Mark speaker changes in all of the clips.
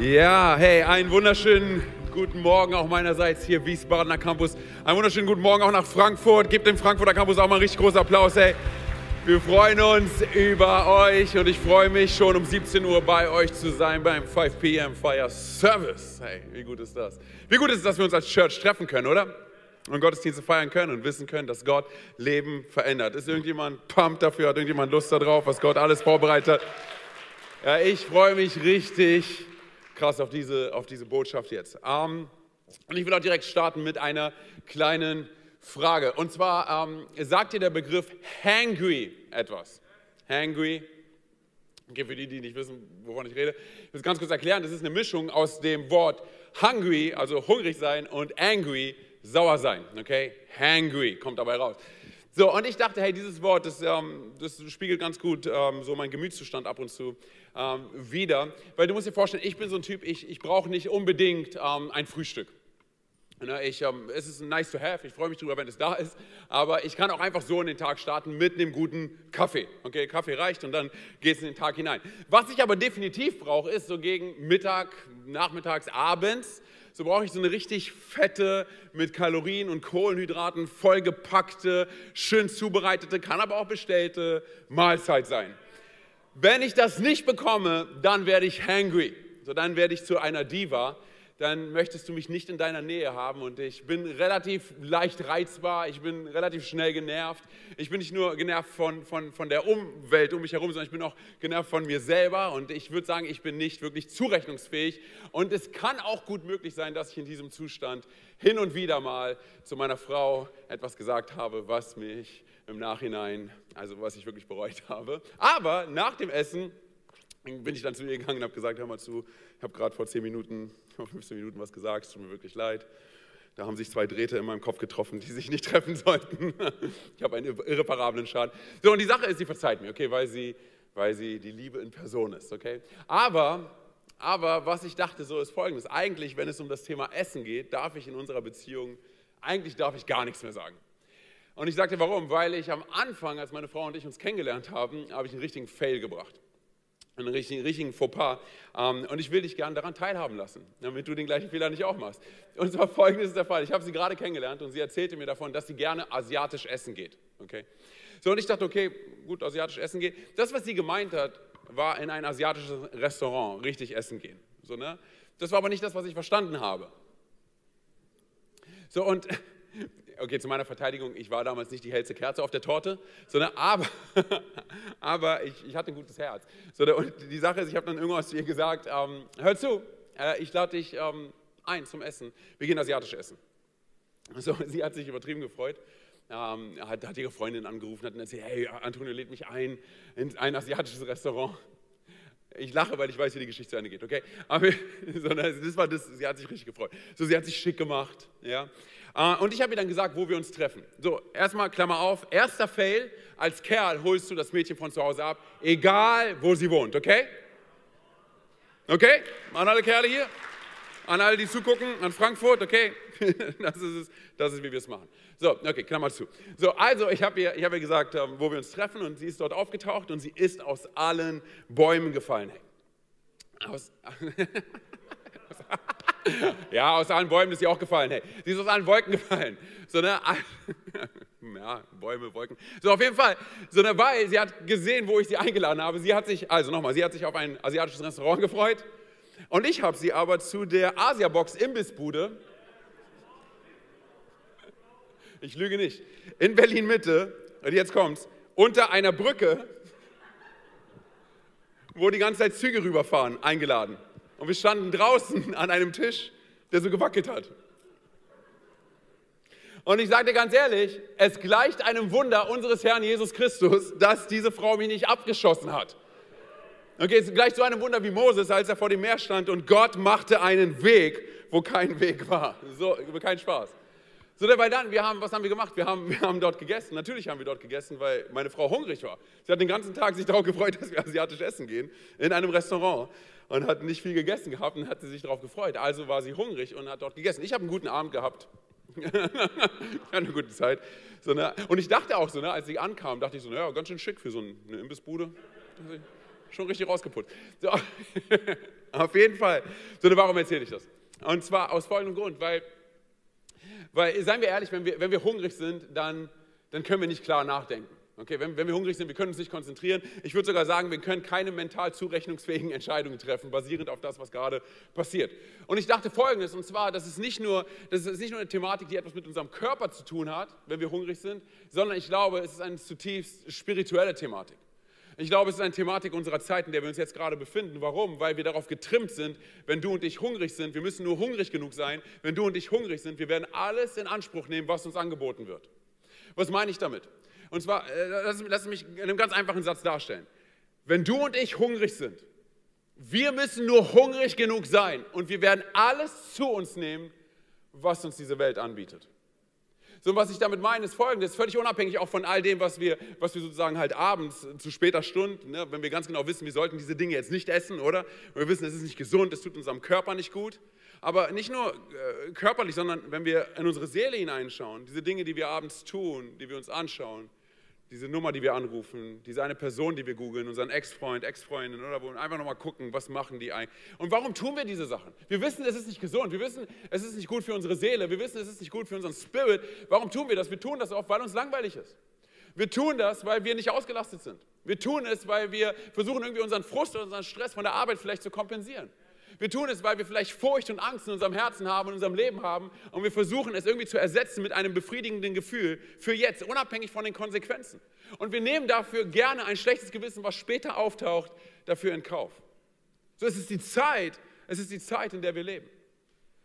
Speaker 1: Ja, hey, einen wunderschönen guten Morgen auch meinerseits hier Wiesbadener Campus. Einen wunderschönen guten Morgen auch nach Frankfurt. Gebt dem Frankfurter Campus auch mal einen richtig großen Applaus, hey. Wir freuen uns über euch und ich freue mich schon um 17 Uhr bei euch zu sein beim 5 p.m. Fire Service. Hey, wie gut ist das? Wie gut ist es, dass wir uns als Church treffen können, oder? Und Gottesdienste feiern können und wissen können, dass Gott Leben verändert. Ist irgendjemand pumped dafür? Hat irgendjemand Lust darauf, was Gott alles vorbereitet hat? Ja, ich freue mich richtig krass auf diese, auf diese Botschaft jetzt. Ähm, und ich will auch direkt starten mit einer kleinen Frage. Und zwar ähm, sagt dir der Begriff hangry etwas? Hangry. Okay, für die, die nicht wissen, wovon ich rede, ich will es ganz kurz erklären. Das ist eine Mischung aus dem Wort hungry, also hungrig sein, und angry, sauer sein. Okay? Hangry kommt dabei raus. So, und ich dachte, hey, dieses Wort, das, ähm, das spiegelt ganz gut ähm, so meinen Gemütszustand ab und zu ähm, wieder. Weil du musst dir vorstellen, ich bin so ein Typ, ich, ich brauche nicht unbedingt ähm, ein Frühstück. Ne, ich, ähm, es ist nice to have, ich freue mich darüber, wenn es da ist, aber ich kann auch einfach so in den Tag starten mit einem guten Kaffee. Okay, Kaffee reicht und dann geht es in den Tag hinein. Was ich aber definitiv brauche, ist so gegen Mittag, nachmittags, abends, so brauche ich so eine richtig fette, mit Kalorien und Kohlenhydraten vollgepackte, schön zubereitete, kann aber auch bestellte Mahlzeit sein. Wenn ich das nicht bekomme, dann werde ich hangry. So, dann werde ich zu einer Diva. Dann möchtest du mich nicht in deiner Nähe haben und ich bin relativ leicht reizbar, ich bin relativ schnell genervt. Ich bin nicht nur genervt von, von, von der Umwelt um mich herum, sondern ich bin auch genervt von mir selber und ich würde sagen, ich bin nicht wirklich zurechnungsfähig. Und es kann auch gut möglich sein, dass ich in diesem Zustand hin und wieder mal zu meiner Frau etwas gesagt habe, was mich im Nachhinein, also was ich wirklich bereut habe. Aber nach dem Essen bin ich dann zu ihr gegangen und habe gesagt, hör mal zu, ich habe gerade vor 10 Minuten, 15 Minuten was gesagt, es tut mir wirklich leid. Da haben sich zwei Drähte in meinem Kopf getroffen, die sich nicht treffen sollten. Ich habe einen irreparablen Schaden. So, und die Sache ist, sie verzeiht mir, okay, weil sie, weil sie die Liebe in Person ist, okay. Aber, aber was ich dachte so ist folgendes, eigentlich, wenn es um das Thema Essen geht, darf ich in unserer Beziehung, eigentlich darf ich gar nichts mehr sagen. Und ich sagte, warum? Weil ich am Anfang, als meine Frau und ich uns kennengelernt haben, habe ich einen richtigen Fail gebracht. Einen richtigen, richtigen Fauxpas. Ähm, und ich will dich gerne daran teilhaben lassen, damit du den gleichen Fehler nicht auch machst. Und zwar folgendes ist der Fall. Ich habe sie gerade kennengelernt und sie erzählte mir davon, dass sie gerne asiatisch essen geht. Okay? So, und ich dachte, okay, gut, asiatisch essen geht. Das, was sie gemeint hat, war in ein asiatisches Restaurant richtig essen gehen. So, ne? Das war aber nicht das, was ich verstanden habe. So, und okay, zu meiner Verteidigung, ich war damals nicht die hellste Kerze auf der Torte, sondern aber, aber ich, ich hatte ein gutes Herz. So, und die Sache ist, ich habe dann irgendwas zu ihr gesagt, ähm, hör zu, äh, ich lade dich ähm, ein zum Essen, wir gehen asiatisch essen. So, sie hat sich übertrieben gefreut. Ähm, hat, hat, ihre Freundin angerufen, hat erzählt, hey, Antonio lädt mich ein in ein asiatisches Restaurant. Ich lache, weil ich weiß, wie die Geschichte zu Ende geht, okay? Aber das war das, sie hat sich richtig gefreut. So, sie hat sich schick gemacht, ja. Äh, und ich habe ihr dann gesagt, wo wir uns treffen. So, erstmal Klammer auf, erster Fail, als Kerl holst du das Mädchen von zu Hause ab, egal wo sie wohnt, okay? Okay? An alle Kerle hier? An alle, die zugucken, an Frankfurt, okay? Das ist, es, das ist wie wir es machen. So, okay, Klammer zu. So, also ich habe ihr, hab ihr gesagt, ähm, wo wir uns treffen und sie ist dort aufgetaucht und sie ist aus allen Bäumen gefallen. Aus, ja, aus allen Bäumen ist sie auch gefallen. Hey, sie ist aus allen Wolken gefallen. So, ne? Ja, Bäume, Wolken. So, auf jeden Fall. So, ne, weil sie hat gesehen, wo ich sie eingeladen habe. Sie hat sich, also nochmal, sie hat sich auf ein asiatisches Restaurant gefreut. Und ich habe sie aber zu der Asia-Box Imbissbude, ich lüge nicht, in Berlin-Mitte, und jetzt kommt's, unter einer Brücke, wo die ganze Zeit Züge rüberfahren, eingeladen. Und wir standen draußen an einem Tisch, der so gewackelt hat. Und ich sage dir ganz ehrlich, es gleicht einem Wunder unseres Herrn Jesus Christus, dass diese Frau mich nicht abgeschossen hat. Okay, es gleicht so einem Wunder wie Moses, als er vor dem Meer stand und Gott machte einen Weg, wo kein Weg war. So, kein Spaß. So, weil dann, wir haben, was haben wir gemacht? Wir haben, wir haben dort gegessen. Natürlich haben wir dort gegessen, weil meine Frau hungrig war. Sie hat den ganzen Tag sich darauf gefreut, dass wir asiatisch essen gehen in einem Restaurant und hat nicht viel gegessen gehabt und hat sich darauf gefreut. Also war sie hungrig und hat dort gegessen. Ich habe einen guten Abend gehabt. ich hatte eine gute Zeit. So, ne? Und ich dachte auch so, ne, als sie ankam, dachte ich so, naja, ganz schön schick für so eine Imbissbude. Schon richtig rausgeputzt. So. Auf jeden Fall. So, warum erzähle ich das? Und zwar aus folgendem Grund, weil, weil seien wir ehrlich, wenn wir, wenn wir hungrig sind, dann, dann können wir nicht klar nachdenken. Okay, wenn, wenn wir hungrig sind, wir können uns nicht konzentrieren. Ich würde sogar sagen, wir können keine mental zurechnungsfähigen Entscheidungen treffen, basierend auf das, was gerade passiert. Und ich dachte Folgendes, und zwar, das ist, nicht nur, das ist nicht nur eine Thematik, die etwas mit unserem Körper zu tun hat, wenn wir hungrig sind, sondern ich glaube, es ist eine zutiefst spirituelle Thematik. Ich glaube, es ist eine Thematik unserer Zeit, in der wir uns jetzt gerade befinden. Warum? Weil wir darauf getrimmt sind, wenn du und ich hungrig sind, wir müssen nur hungrig genug sein, wenn du und ich hungrig sind, wir werden alles in Anspruch nehmen, was uns angeboten wird. Was meine ich damit? Und zwar, äh, lass, lass mich in einem ganz einfachen Satz darstellen. Wenn du und ich hungrig sind, wir müssen nur hungrig genug sein und wir werden alles zu uns nehmen, was uns diese Welt anbietet. So, was ich damit meine, ist folgendes, völlig unabhängig auch von all dem, was wir, was wir sozusagen halt abends zu später Stunde, ne, wenn wir ganz genau wissen, wir sollten diese Dinge jetzt nicht essen, oder? Und wir wissen, es ist nicht gesund, es tut unserem Körper nicht gut. Aber nicht nur äh, körperlich, sondern wenn wir in unsere Seele hineinschauen, diese Dinge, die wir abends tun, die wir uns anschauen, diese Nummer, die wir anrufen, diese eine Person, die wir googeln, unseren Ex-Freund, Ex-Freundin oder wo und einfach nochmal gucken, was machen die eigentlich. Und warum tun wir diese Sachen? Wir wissen, es ist nicht gesund, wir wissen, es ist nicht gut für unsere Seele, wir wissen, es ist nicht gut für unseren Spirit. Warum tun wir das? Wir tun das oft, weil uns langweilig ist. Wir tun das, weil wir nicht ausgelastet sind. Wir tun es, weil wir versuchen, irgendwie unseren Frust unseren Stress von der Arbeit vielleicht zu kompensieren. Wir tun es, weil wir vielleicht Furcht und Angst in unserem Herzen haben, in unserem Leben haben und wir versuchen es irgendwie zu ersetzen mit einem befriedigenden Gefühl für jetzt, unabhängig von den Konsequenzen. Und wir nehmen dafür gerne ein schlechtes Gewissen, was später auftaucht, dafür in Kauf. So es ist die Zeit, es ist die Zeit, in der wir leben.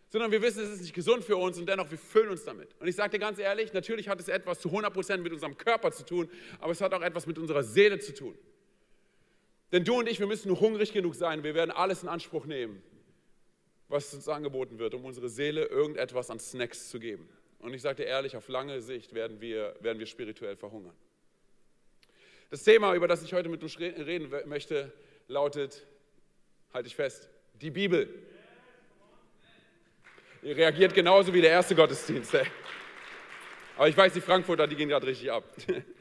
Speaker 1: Sondern wir wissen, es ist nicht gesund für uns und dennoch wir füllen uns damit. Und ich sage dir ganz ehrlich, natürlich hat es etwas zu 100% mit unserem Körper zu tun, aber es hat auch etwas mit unserer Seele zu tun. Denn du und ich, wir müssen nur hungrig genug sein. Wir werden alles in Anspruch nehmen, was uns angeboten wird, um unsere Seele irgendetwas an Snacks zu geben. Und ich sage dir ehrlich, auf lange Sicht werden wir, werden wir spirituell verhungern. Das Thema, über das ich heute mit dir reden möchte, lautet, halte ich fest, die Bibel. Ihr reagiert genauso wie der erste Gottesdienst. Ey. Aber ich weiß, die Frankfurter, die gehen gerade richtig ab.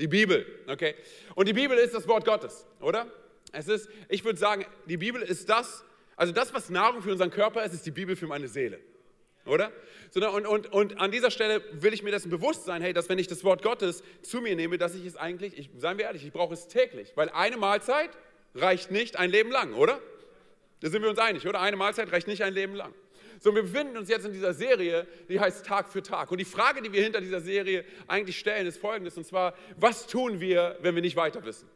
Speaker 1: Die Bibel, okay? Und die Bibel ist das Wort Gottes, oder? Es ist, ich würde sagen, die Bibel ist das, also das, was Nahrung für unseren Körper ist, ist die Bibel für meine Seele, oder? Und, und, und an dieser Stelle will ich mir dessen bewusst sein, hey, dass wenn ich das Wort Gottes zu mir nehme, dass ich es eigentlich, ich, seien wir ehrlich, ich brauche es täglich, weil eine Mahlzeit reicht nicht ein Leben lang, oder? Da sind wir uns einig, oder? Eine Mahlzeit reicht nicht ein Leben lang. So, wir befinden uns jetzt in dieser Serie, die heißt Tag für Tag. Und die Frage, die wir hinter dieser Serie eigentlich stellen, ist folgendes, und zwar, was tun wir, wenn wir nicht weiter wissen?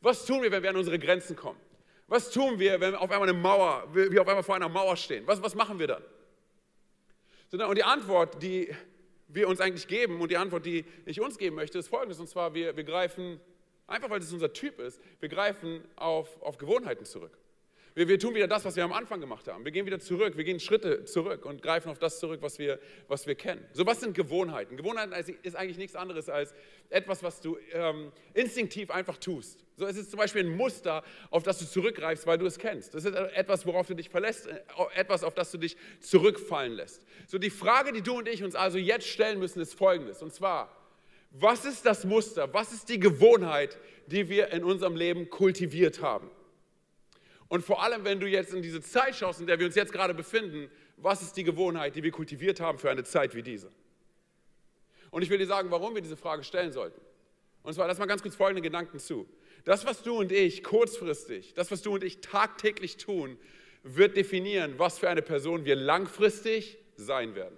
Speaker 1: Was tun wir, wenn wir an unsere Grenzen kommen? Was tun wir, wenn wir auf einmal eine Mauer, wir auf einmal vor einer Mauer stehen? Was, was machen wir dann? Und die Antwort, die wir uns eigentlich geben und die Antwort, die ich uns geben möchte, ist folgendes. Und zwar, wir, wir greifen, einfach weil es unser Typ ist, wir greifen auf, auf Gewohnheiten zurück. Wir, wir, tun wieder das, was wir am Anfang gemacht haben. Wir gehen wieder zurück, wir gehen Schritte zurück und greifen auf das zurück, was wir, was wir kennen. So, was sind Gewohnheiten? Gewohnheiten ist eigentlich nichts anderes als etwas, was du ähm, instinktiv einfach tust. So, es ist zum Beispiel ein Muster, auf das du zurückgreifst, weil du es kennst. Das ist etwas, worauf du dich verlässt, äh, etwas, auf das du dich zurückfallen lässt. So, die Frage, die du und ich uns also jetzt stellen müssen, ist folgendes. Und zwar, was ist das Muster? Was ist die Gewohnheit, die wir in unserem Leben kultiviert haben? Und vor allem, wenn du jetzt in diese Zeit schaust, in der wir uns jetzt gerade befinden, was ist die Gewohnheit, die wir kultiviert haben für eine Zeit wie diese? Und ich will dir sagen, warum wir diese Frage stellen sollten. Und zwar, lass mal ganz kurz folgende Gedanken zu. Das, was du und ich kurzfristig, das, was du und ich tagtäglich tun, wird definieren, was für eine Person wir langfristig sein werden.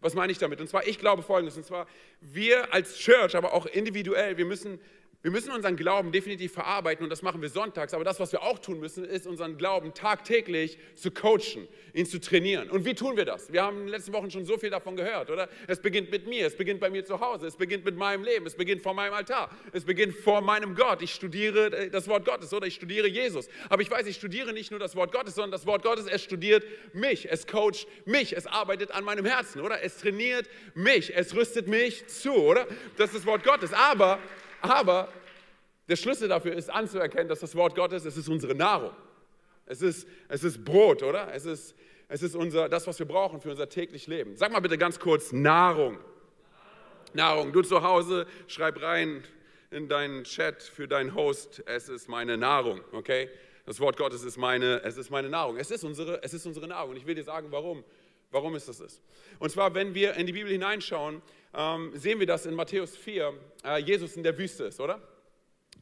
Speaker 1: Was meine ich damit? Und zwar, ich glaube Folgendes, und zwar, wir als Church, aber auch individuell, wir müssen wir müssen unseren Glauben definitiv verarbeiten und das machen wir sonntags. Aber das, was wir auch tun müssen, ist unseren Glauben tagtäglich zu coachen, ihn zu trainieren. Und wie tun wir das? Wir haben in den letzten Wochen schon so viel davon gehört, oder? Es beginnt mit mir, es beginnt bei mir zu Hause, es beginnt mit meinem Leben, es beginnt vor meinem Altar, es beginnt vor meinem Gott. Ich studiere äh, das Wort Gottes, oder? Ich studiere Jesus. Aber ich weiß, ich studiere nicht nur das Wort Gottes, sondern das Wort Gottes, es studiert mich, es coacht mich, es arbeitet an meinem Herzen, oder? Es trainiert mich, es rüstet mich zu, oder? Das ist das Wort Gottes. Aber aber der Schlüssel dafür ist anzuerkennen, dass das Wort Gottes, es ist unsere Nahrung. Es ist, es ist Brot, oder? Es ist, es ist unser, das, was wir brauchen für unser täglich Leben. Sag mal bitte ganz kurz Nahrung. Nahrung. Du zu Hause, schreib rein in deinen Chat für deinen Host, es ist meine Nahrung, okay? das Wort Gottes ist meine, es ist meine Nahrung. Es ist unsere, es ist unsere Nahrung. Und ich will dir sagen, warum. Warum ist das das? Und zwar, wenn wir in die Bibel hineinschauen, ähm, sehen wir das in Matthäus 4, äh, Jesus in der Wüste ist, oder?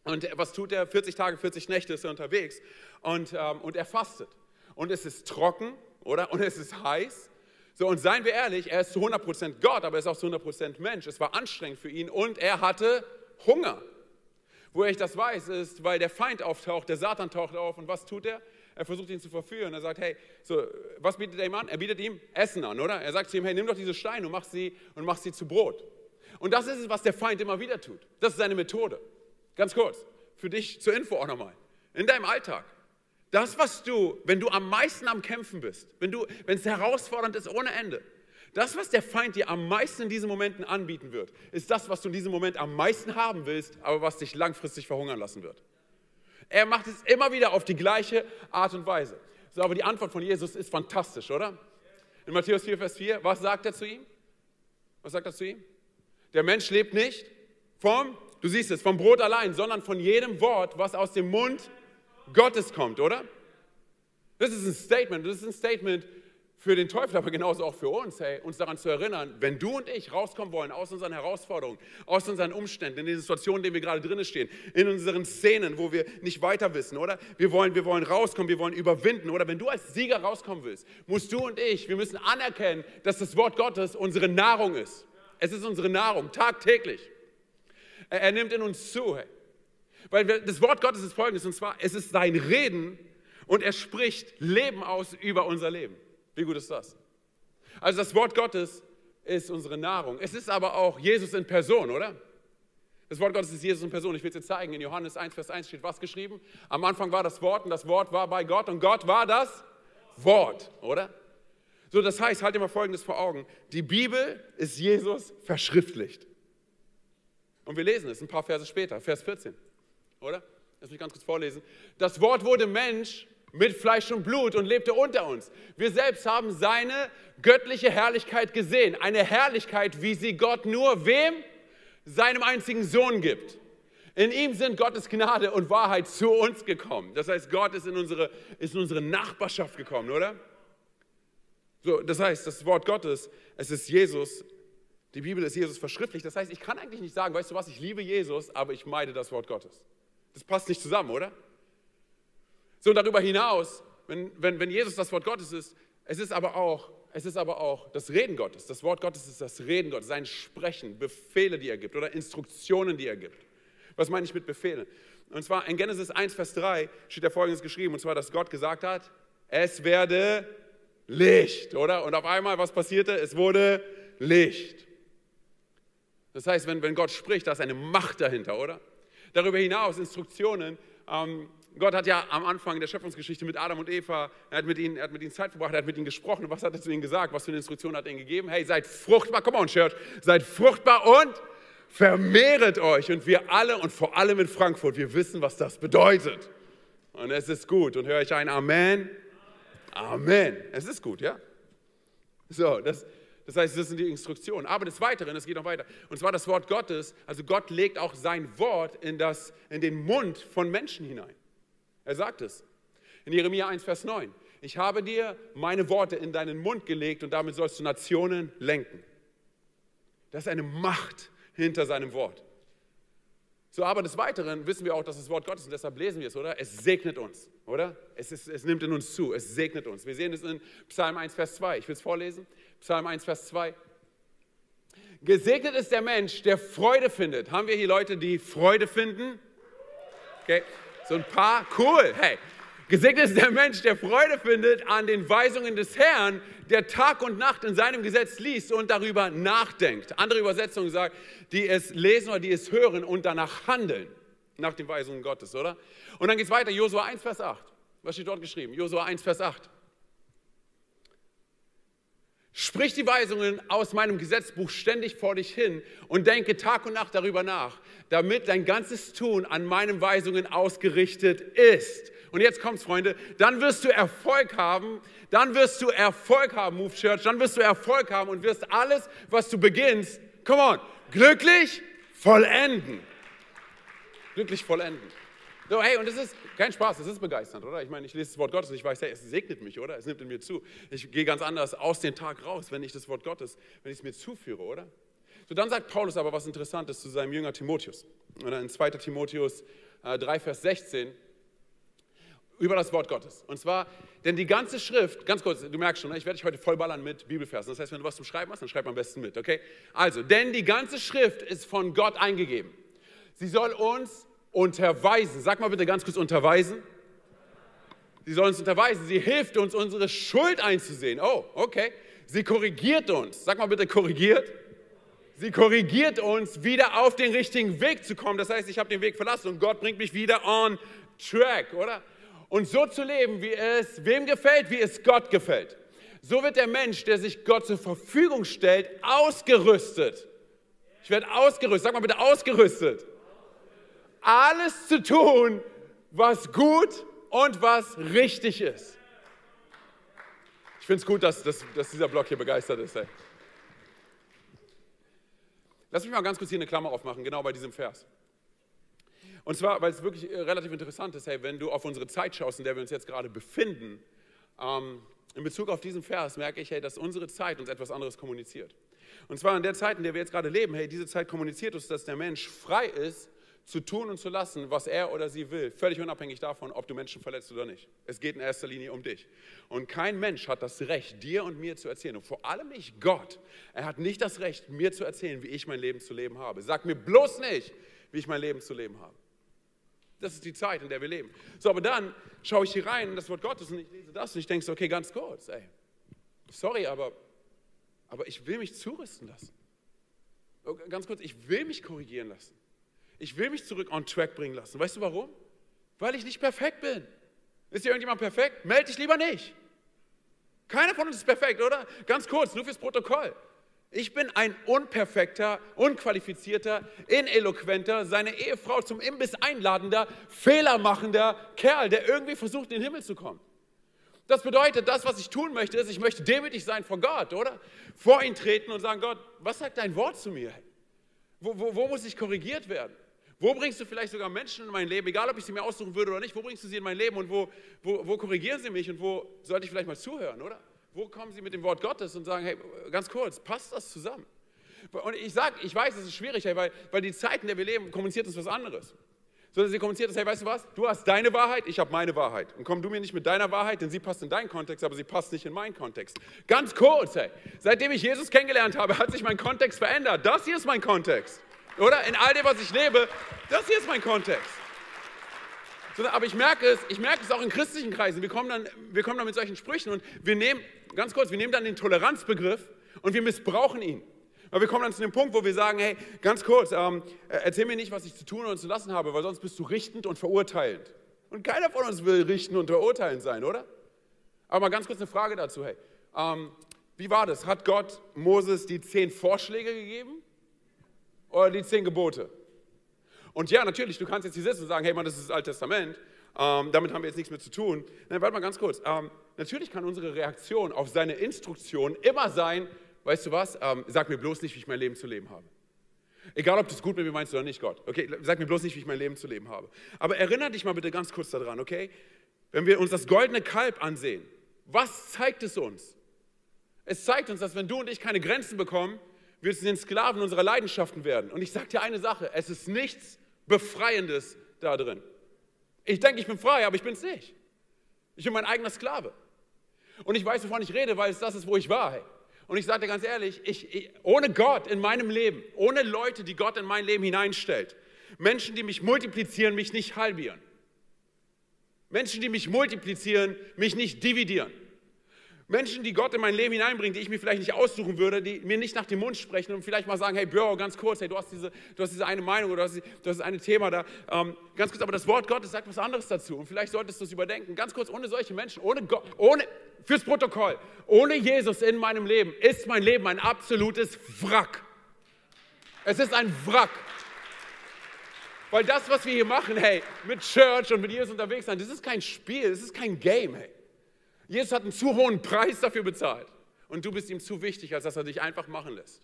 Speaker 1: Und was tut er? 40 Tage, 40 Nächte ist er unterwegs und, ähm, und er fastet. Und es ist trocken, oder? Und es ist heiß. So, und seien wir ehrlich, er ist zu 100% Gott, aber er ist auch zu 100% Mensch. Es war anstrengend für ihn und er hatte Hunger. Woher ich das weiß, ist, weil der Feind auftaucht, der Satan taucht auf und was tut er? Er versucht ihn zu verführen. Er sagt, hey, so, was bietet er ihm an? Er bietet ihm Essen an, oder? Er sagt zu ihm, hey, nimm doch diese Steine und mach sie, und mach sie zu Brot. Und das ist es, was der Feind immer wieder tut. Das ist seine Methode. Ganz kurz, für dich zur Info auch nochmal. In deinem Alltag. Das, was du, wenn du am meisten am Kämpfen bist, wenn, es herausfordernd ist ohne Ende, das, was der Feind dir am meisten in diesen Momenten anbieten wird, ist das, was du in diesem Moment am meisten haben willst, aber was dich langfristig verhungern lassen wird. Er macht es immer wieder auf die gleiche Art und Weise. So, aber die Antwort von Jesus ist fantastisch, oder? In Matthäus 4, Vers 4, was sagt er zu ihm? Was sagt er zu ihm? Der Mensch lebt nicht vom, du siehst es, vom Brot allein, sondern von jedem Wort, was aus dem Mund Gottes kommt, oder? Das ist ein Statement, das ist ein Statement, für den Teufel, aber genauso auch für uns, hey, uns daran zu erinnern, wenn du und ich rauskommen wollen aus unseren Herausforderungen, aus unseren Umständen, in den Situationen, in denen wir gerade drinnen stehen, in unseren Szenen, wo wir nicht weiter wissen, oder? Wir wollen, wir wollen rauskommen, wir wollen überwinden, oder? Wenn du als Sieger rauskommen willst, musst du und ich, wir müssen anerkennen, dass das Wort Gottes unsere Nahrung ist. Es ist unsere Nahrung, tagtäglich. Er, er nimmt in uns zu, hey. Weil wir, das Wort Gottes ist folgendes, und zwar, es ist sein Reden und er spricht Leben aus über unser Leben. Wie gut ist das? Also das Wort Gottes ist unsere Nahrung. Es ist aber auch Jesus in Person, oder? Das Wort Gottes ist Jesus in Person. Ich will es dir zeigen. In Johannes 1, Vers 1 steht was geschrieben? Am Anfang war das Wort und das Wort war bei Gott und Gott war das Wort, oder? So, das heißt, halt dir mal Folgendes vor Augen. Die Bibel ist Jesus verschriftlicht. Und wir lesen es ein paar Verse später, Vers 14, oder? Lass mich ganz kurz vorlesen. Das Wort wurde Mensch mit Fleisch und Blut und lebte unter uns. Wir selbst haben seine göttliche Herrlichkeit gesehen. Eine Herrlichkeit, wie sie Gott nur wem? Seinem einzigen Sohn gibt. In ihm sind Gottes Gnade und Wahrheit zu uns gekommen. Das heißt, Gott ist in unsere, ist in unsere Nachbarschaft gekommen, oder? So, das heißt, das Wort Gottes, es ist Jesus, die Bibel ist Jesus verschriftlicht. Das heißt, ich kann eigentlich nicht sagen, weißt du was, ich liebe Jesus, aber ich meide das Wort Gottes. Das passt nicht zusammen, oder? So, darüber hinaus, wenn, wenn, wenn Jesus das Wort Gottes ist, es ist aber auch, es ist aber auch das Reden Gottes. Das Wort Gottes ist das Reden Gottes, sein Sprechen, Befehle, die er gibt oder Instruktionen, die er gibt. Was meine ich mit Befehlen? Und zwar in Genesis 1, Vers 3 steht ja folgendes geschrieben, und zwar, dass Gott gesagt hat, es werde Licht, oder? Und auf einmal, was passierte? Es wurde Licht. Das heißt, wenn, wenn Gott spricht, da ist eine Macht dahinter, oder? Darüber hinaus Instruktionen, ähm, Gott hat ja am Anfang der Schöpfungsgeschichte mit Adam und Eva, er hat mit ihnen, er hat mit ihnen Zeit verbracht, er hat mit ihnen gesprochen. Was hat er zu ihnen gesagt? Was für eine Instruktion hat er ihnen gegeben? Hey, seid fruchtbar, come on, Church, seid fruchtbar und vermehret euch. Und wir alle und vor allem in Frankfurt, wir wissen, was das bedeutet. Und es ist gut. Und höre ich ein Amen? Amen. Es ist gut, ja? So, das, das heißt, das sind die Instruktionen. Aber des Weiteren, es geht noch weiter. Und zwar das Wort Gottes, also Gott legt auch sein Wort in, das, in den Mund von Menschen hinein. Er sagt es. In Jeremia 1, Vers 9. Ich habe dir meine Worte in deinen Mund gelegt und damit sollst du Nationen lenken. Das ist eine Macht hinter seinem Wort. So, aber des Weiteren wissen wir auch, dass das Wort Gottes, und deshalb lesen wir es, oder? Es segnet uns, oder? Es, ist, es nimmt in uns zu, es segnet uns. Wir sehen es in Psalm 1, Vers 2. Ich will es vorlesen. Psalm 1, Vers 2. Gesegnet ist der Mensch, der Freude findet. Haben wir hier Leute, die Freude finden? Okay. So ein paar, cool, hey. Gesegnet ist der Mensch, der Freude findet an den Weisungen des Herrn, der Tag und Nacht in seinem Gesetz liest und darüber nachdenkt. Andere Übersetzungen sagen, die es lesen oder die es hören und danach handeln, nach den Weisungen Gottes, oder? Und dann geht es weiter, Josua 1, Vers 8. Was steht dort geschrieben? Josua 1, Vers 8. Sprich die Weisungen aus meinem Gesetzbuch ständig vor dich hin und denke Tag und Nacht darüber nach, damit dein ganzes Tun an meinen Weisungen ausgerichtet ist. Und jetzt kommt's, Freunde, dann wirst du Erfolg haben, dann wirst du Erfolg haben, Move Church, dann wirst du Erfolg haben und wirst alles, was du beginnst, come on, glücklich vollenden. Glücklich vollenden. So, hey, und das ist kein Spaß, das ist begeisternd, oder? Ich meine, ich lese das Wort Gottes und ich weiß, hey, es segnet mich, oder? Es nimmt in mir zu. Ich gehe ganz anders aus dem Tag raus, wenn ich das Wort Gottes, wenn ich es mir zuführe, oder? So, dann sagt Paulus aber was Interessantes zu seinem Jünger Timotheus. Oder in 2. Timotheus äh, 3, Vers 16 über das Wort Gottes. Und zwar, denn die ganze Schrift, ganz kurz, du merkst schon, ne, ich werde dich heute vollballern mit Bibelversen. Das heißt, wenn du was zum Schreiben hast, dann schreib am besten mit, okay? Also, denn die ganze Schrift ist von Gott eingegeben. Sie soll uns unterweisen. Sag mal bitte ganz kurz unterweisen. Sie soll uns unterweisen. Sie hilft uns, unsere Schuld einzusehen. Oh, okay. Sie korrigiert uns. Sag mal bitte korrigiert. Sie korrigiert uns, wieder auf den richtigen Weg zu kommen. Das heißt, ich habe den Weg verlassen und Gott bringt mich wieder on track, oder? Und so zu leben, wie es wem gefällt, wie es Gott gefällt. So wird der Mensch, der sich Gott zur Verfügung stellt, ausgerüstet. Ich werde ausgerüstet. Sag mal bitte ausgerüstet alles zu tun, was gut und was richtig ist. Ich finde es gut, dass, dass, dass, dieser Block hier begeistert ist. Ey. Lass mich mal ganz kurz hier eine Klammer aufmachen, genau bei diesem Vers. Und zwar, weil es wirklich äh, relativ interessant ist, hey, wenn du auf unsere Zeit schaust, in der wir uns jetzt gerade befinden, ähm, in Bezug auf diesen Vers merke ich, hey, dass unsere Zeit uns etwas anderes kommuniziert. Und zwar in der Zeit, in der wir jetzt gerade leben, hey, diese Zeit kommuniziert uns, dass der Mensch frei ist, zu tun und zu lassen, was er oder sie will, völlig unabhängig davon, ob du Menschen verletzt oder nicht. Es geht in erster Linie um dich. Und kein Mensch hat das Recht, dir und mir zu erzählen, und vor allem nicht Gott, er hat nicht das Recht, mir zu erzählen, wie ich mein Leben zu leben habe. Sag mir bloß nicht, wie ich mein Leben zu leben habe. Das ist die Zeit, in der wir leben. So, aber dann schaue ich hier rein in das Wort Gottes und ich lese das und ich denke so, okay, ganz kurz, ey, sorry, aber, aber ich will mich zurüsten lassen. Ganz kurz, ich will mich korrigieren lassen. Ich will mich zurück on track bringen lassen. Weißt du warum? Weil ich nicht perfekt bin. Ist hier irgendjemand perfekt? Meld dich lieber nicht. Keiner von uns ist perfekt, oder? Ganz kurz, nur fürs Protokoll. Ich bin ein unperfekter, unqualifizierter, ineloquenter, seine Ehefrau zum Imbiss einladender, fehlermachender Kerl, der irgendwie versucht, in den Himmel zu kommen. Das bedeutet, das, was ich tun möchte, ist, ich möchte demütig sein vor Gott, oder? Vor ihn treten und sagen, Gott, was sagt dein Wort zu mir? Wo, wo, wo muss ich korrigiert werden? Wo bringst du vielleicht sogar Menschen in mein Leben, egal ob ich sie mir aussuchen würde oder nicht, wo bringst du sie in mein Leben und wo, wo, wo korrigieren sie mich und wo sollte ich vielleicht mal zuhören, oder? Wo kommen sie mit dem Wort Gottes und sagen, hey, ganz kurz, passt das zusammen? Und ich sage, ich weiß, es ist schwierig, weil, weil die Zeiten, in der wir leben, kommuniziert uns was anderes. Sondern sie kommuniziert uns, hey, weißt du was? Du hast deine Wahrheit, ich habe meine Wahrheit. Und komm du mir nicht mit deiner Wahrheit, denn sie passt in deinen Kontext, aber sie passt nicht in meinen Kontext. Ganz kurz, hey. Seitdem ich Jesus kennengelernt habe, hat sich mein Kontext verändert. Das hier ist mein Kontext. Oder? In all dem, was ich lebe, das hier ist mein Kontext. aber ich merke es, ich merke es auch in christlichen Kreisen. Wir kommen, dann, wir kommen dann mit solchen Sprüchen und wir nehmen, ganz kurz, wir nehmen dann den Toleranzbegriff und wir missbrauchen ihn. Aber wir kommen dann zu dem Punkt, wo wir sagen, hey, ganz kurz, ähm, erzähl mir nicht, was ich zu tun und zu lassen habe, weil sonst bist du richtend und verurteilend. Und keiner von uns will richten und verurteilend sein, oder? Aber mal ganz kurz eine Frage dazu, hey. Ähm, wie war das? Hat Gott Moses die zehn Vorschläge gegeben? Oder die zehn Gebote? Und ja, natürlich, du kannst jetzt hier sitzen und sagen, hey Mann, das ist das Alte Testament, ähm, damit haben wir jetzt nichts mehr zu tun. Nein, warte mal ganz kurz. Ähm, natürlich kann unsere Reaktion auf seine Instruktion immer sein, weißt du was, ähm, sag mir bloß nicht, wie ich mein Leben zu leben habe. Egal, ob du es gut mit mir meinst oder nicht, Gott. Okay, sag mir bloß nicht, wie ich mein Leben zu leben habe. Aber erinnere dich mal bitte ganz kurz daran, okay? Wenn wir uns das goldene Kalb ansehen, was zeigt es uns? Es zeigt uns, dass wenn du und ich keine Grenzen bekommen, wir zu den Sklaven unserer Leidenschaften werden. Und ich sage dir eine Sache, es ist nichts Befreiendes da drin. Ich denke, ich bin frei, aber ich bin es nicht. Ich bin mein eigener Sklave. Und ich weiß, wovon ich rede, weil es das ist, wo ich war. Hey. Und ich sage dir ganz ehrlich, ich, ich, ohne Gott in meinem Leben, ohne Leute, die Gott in mein Leben hineinstellt, Menschen, die mich multiplizieren, mich nicht halbieren. Menschen, die mich multiplizieren, mich nicht dividieren. Menschen, die Gott in mein Leben hineinbringt, die ich mir vielleicht nicht aussuchen würde, die mir nicht nach dem Mund sprechen und vielleicht mal sagen, hey Bro, ganz kurz, hey, du hast diese, du hast diese eine Meinung oder du hast, du hast eine Thema da. Ähm, ganz kurz, aber das Wort Gottes sagt was anderes dazu und vielleicht solltest du es überdenken. Ganz kurz, ohne solche Menschen, ohne Gott, ohne, fürs Protokoll, ohne Jesus in meinem Leben ist mein Leben ein absolutes Wrack. Es ist ein Wrack. Weil das, was wir hier machen, hey, mit Church und mit Jesus unterwegs sein, das ist kein Spiel, das ist kein Game, hey. Jesus hat einen zu hohen Preis dafür bezahlt. Und du bist ihm zu wichtig, als dass er dich einfach machen lässt.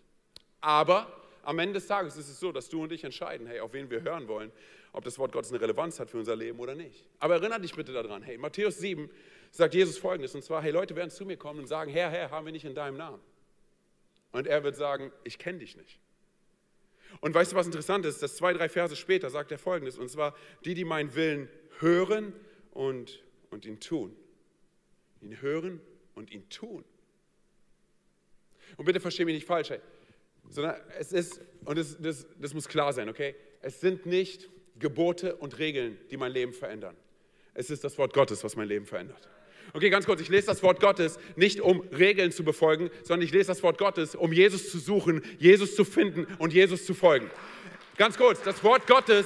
Speaker 1: Aber, am Ende des Tages ist es so, dass du und ich entscheiden, hey, auf wen wir hören wollen, ob das Wort Gottes eine Relevanz hat für unser Leben oder nicht. Aber erinnere dich bitte daran, hey, Matthäus 7 sagt Jesus folgendes, und zwar, hey, Leute werden zu mir kommen und sagen, Herr, Herr, haben wir nicht in deinem Namen? Und er wird sagen, ich kenne dich nicht. Und weißt du, was interessant ist? Dass zwei, drei Verse später sagt er folgendes, und zwar, die, die meinen Willen hören und, und ihn tun. Ihn hören und ihn tun. Und bitte verstehe mich nicht falsch, hey. sondern es ist, und das, das, das muss klar sein, okay? Es sind nicht Gebote und Regeln, die mein Leben verändern. Es ist das Wort Gottes, was mein Leben verändert. Okay, ganz kurz, ich lese das Wort Gottes nicht, um Regeln zu befolgen, sondern ich lese das Wort Gottes, um Jesus zu suchen, Jesus zu finden und Jesus zu folgen. Ganz kurz, das Wort Gottes,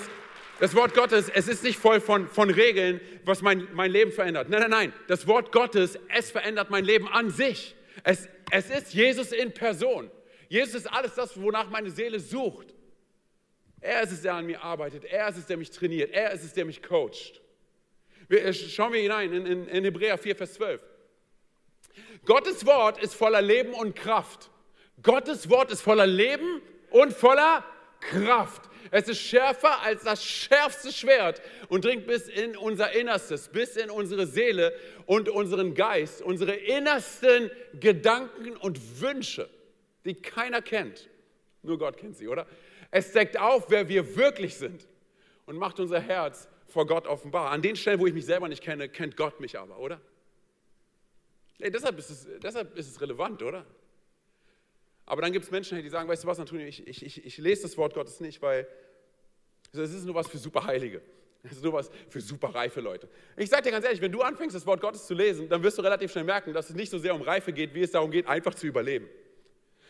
Speaker 1: das Wort Gottes, es ist nicht voll von, von Regeln, was mein, mein Leben verändert. Nein, nein, nein, das Wort Gottes, es verändert mein Leben an sich. Es, es ist Jesus in Person. Jesus ist alles das, wonach meine Seele sucht. Er ist es, der an mir arbeitet. Er ist es, der mich trainiert. Er ist es, der mich coacht. Wir, schauen wir hinein in, in, in Hebräer 4, Vers 12. Gottes Wort ist voller Leben und Kraft. Gottes Wort ist voller Leben und voller Kraft. Es ist schärfer als das schärfste Schwert und dringt bis in unser Innerstes, bis in unsere Seele und unseren Geist, unsere innersten Gedanken und Wünsche, die keiner kennt. Nur Gott kennt sie, oder? Es deckt auf, wer wir wirklich sind und macht unser Herz vor Gott offenbar. An den Stellen, wo ich mich selber nicht kenne, kennt Gott mich aber, oder? Hey, deshalb, ist es, deshalb ist es relevant, oder? Aber dann gibt es Menschen, die sagen, weißt du was, Antonio, ich, ich, ich, ich lese das Wort Gottes nicht, weil es ist nur was für Superheilige. Es ist nur was für superreife Leute. Ich sage dir ganz ehrlich, wenn du anfängst, das Wort Gottes zu lesen, dann wirst du relativ schnell merken, dass es nicht so sehr um Reife geht, wie es darum geht, einfach zu überleben.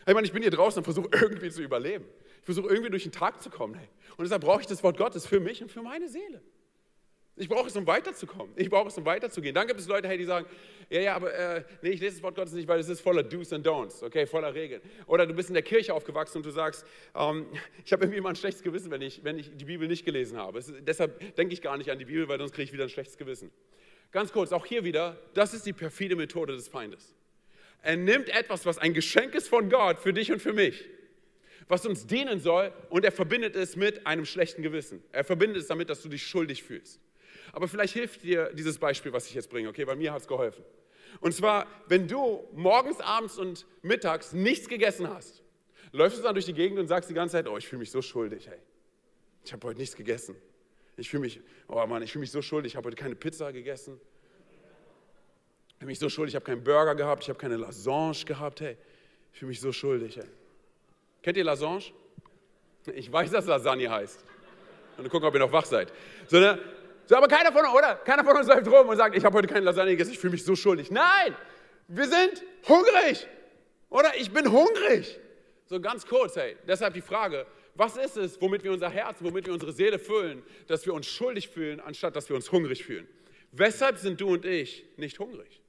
Speaker 1: Ich meine, ich bin hier draußen und versuche irgendwie zu überleben. Ich versuche irgendwie durch den Tag zu kommen. Und deshalb brauche ich das Wort Gottes für mich und für meine Seele. Ich brauche es, um weiterzukommen. Ich brauche es, um weiterzugehen. Dann gibt es Leute, hey, die sagen, ja, ja, aber äh, nee, ich lese das Wort Gottes nicht, weil es ist voller Do's und Don'ts, okay, voller Regeln. Oder du bist in der Kirche aufgewachsen und du sagst, ähm, ich habe irgendwie immer ein schlechtes Gewissen, wenn ich, wenn ich die Bibel nicht gelesen habe. Es, deshalb denke ich gar nicht an die Bibel, weil sonst kriege ich wieder ein schlechtes Gewissen. Ganz kurz, auch hier wieder, das ist die perfide Methode des Feindes. Er nimmt etwas, was ein Geschenk ist von Gott für dich und für mich, was uns dienen soll, und er verbindet es mit einem schlechten Gewissen. Er verbindet es damit, dass du dich schuldig fühlst. Aber vielleicht hilft dir dieses Beispiel, was ich jetzt bringe, okay? Bei mir hat es geholfen. Und zwar, wenn du morgens, abends und mittags nichts gegessen hast, läufst du dann durch die Gegend und sagst die ganze Zeit, oh, ich fühle mich so schuldig, hey. Ich habe heute nichts gegessen. Ich fühle mich, oh Mann, ich fühle mich so schuldig, ich habe heute keine Pizza gegessen. Ich fühle mich so schuldig, ich habe keinen Burger gehabt, ich habe keine Lasagne gehabt, hey. Ich fühle mich so schuldig, hey. Kennt ihr Lasagne? Ich weiß, dass Lasagne heißt. Und gucken, ob ihr noch wach seid. Sondern so, aber keiner von, oder? Keiner von uns läuft rum und sagt, ich habe heute keine Lasagne gegessen, ich fühle mich so schuldig. Nein, wir sind hungrig. Oder ich bin hungrig. So ganz kurz, hey, deshalb die Frage, was ist es, womit wir unser Herz, womit wir unsere Seele füllen, dass wir uns schuldig fühlen, anstatt dass wir uns hungrig fühlen? Weshalb sind du und ich nicht hungrig?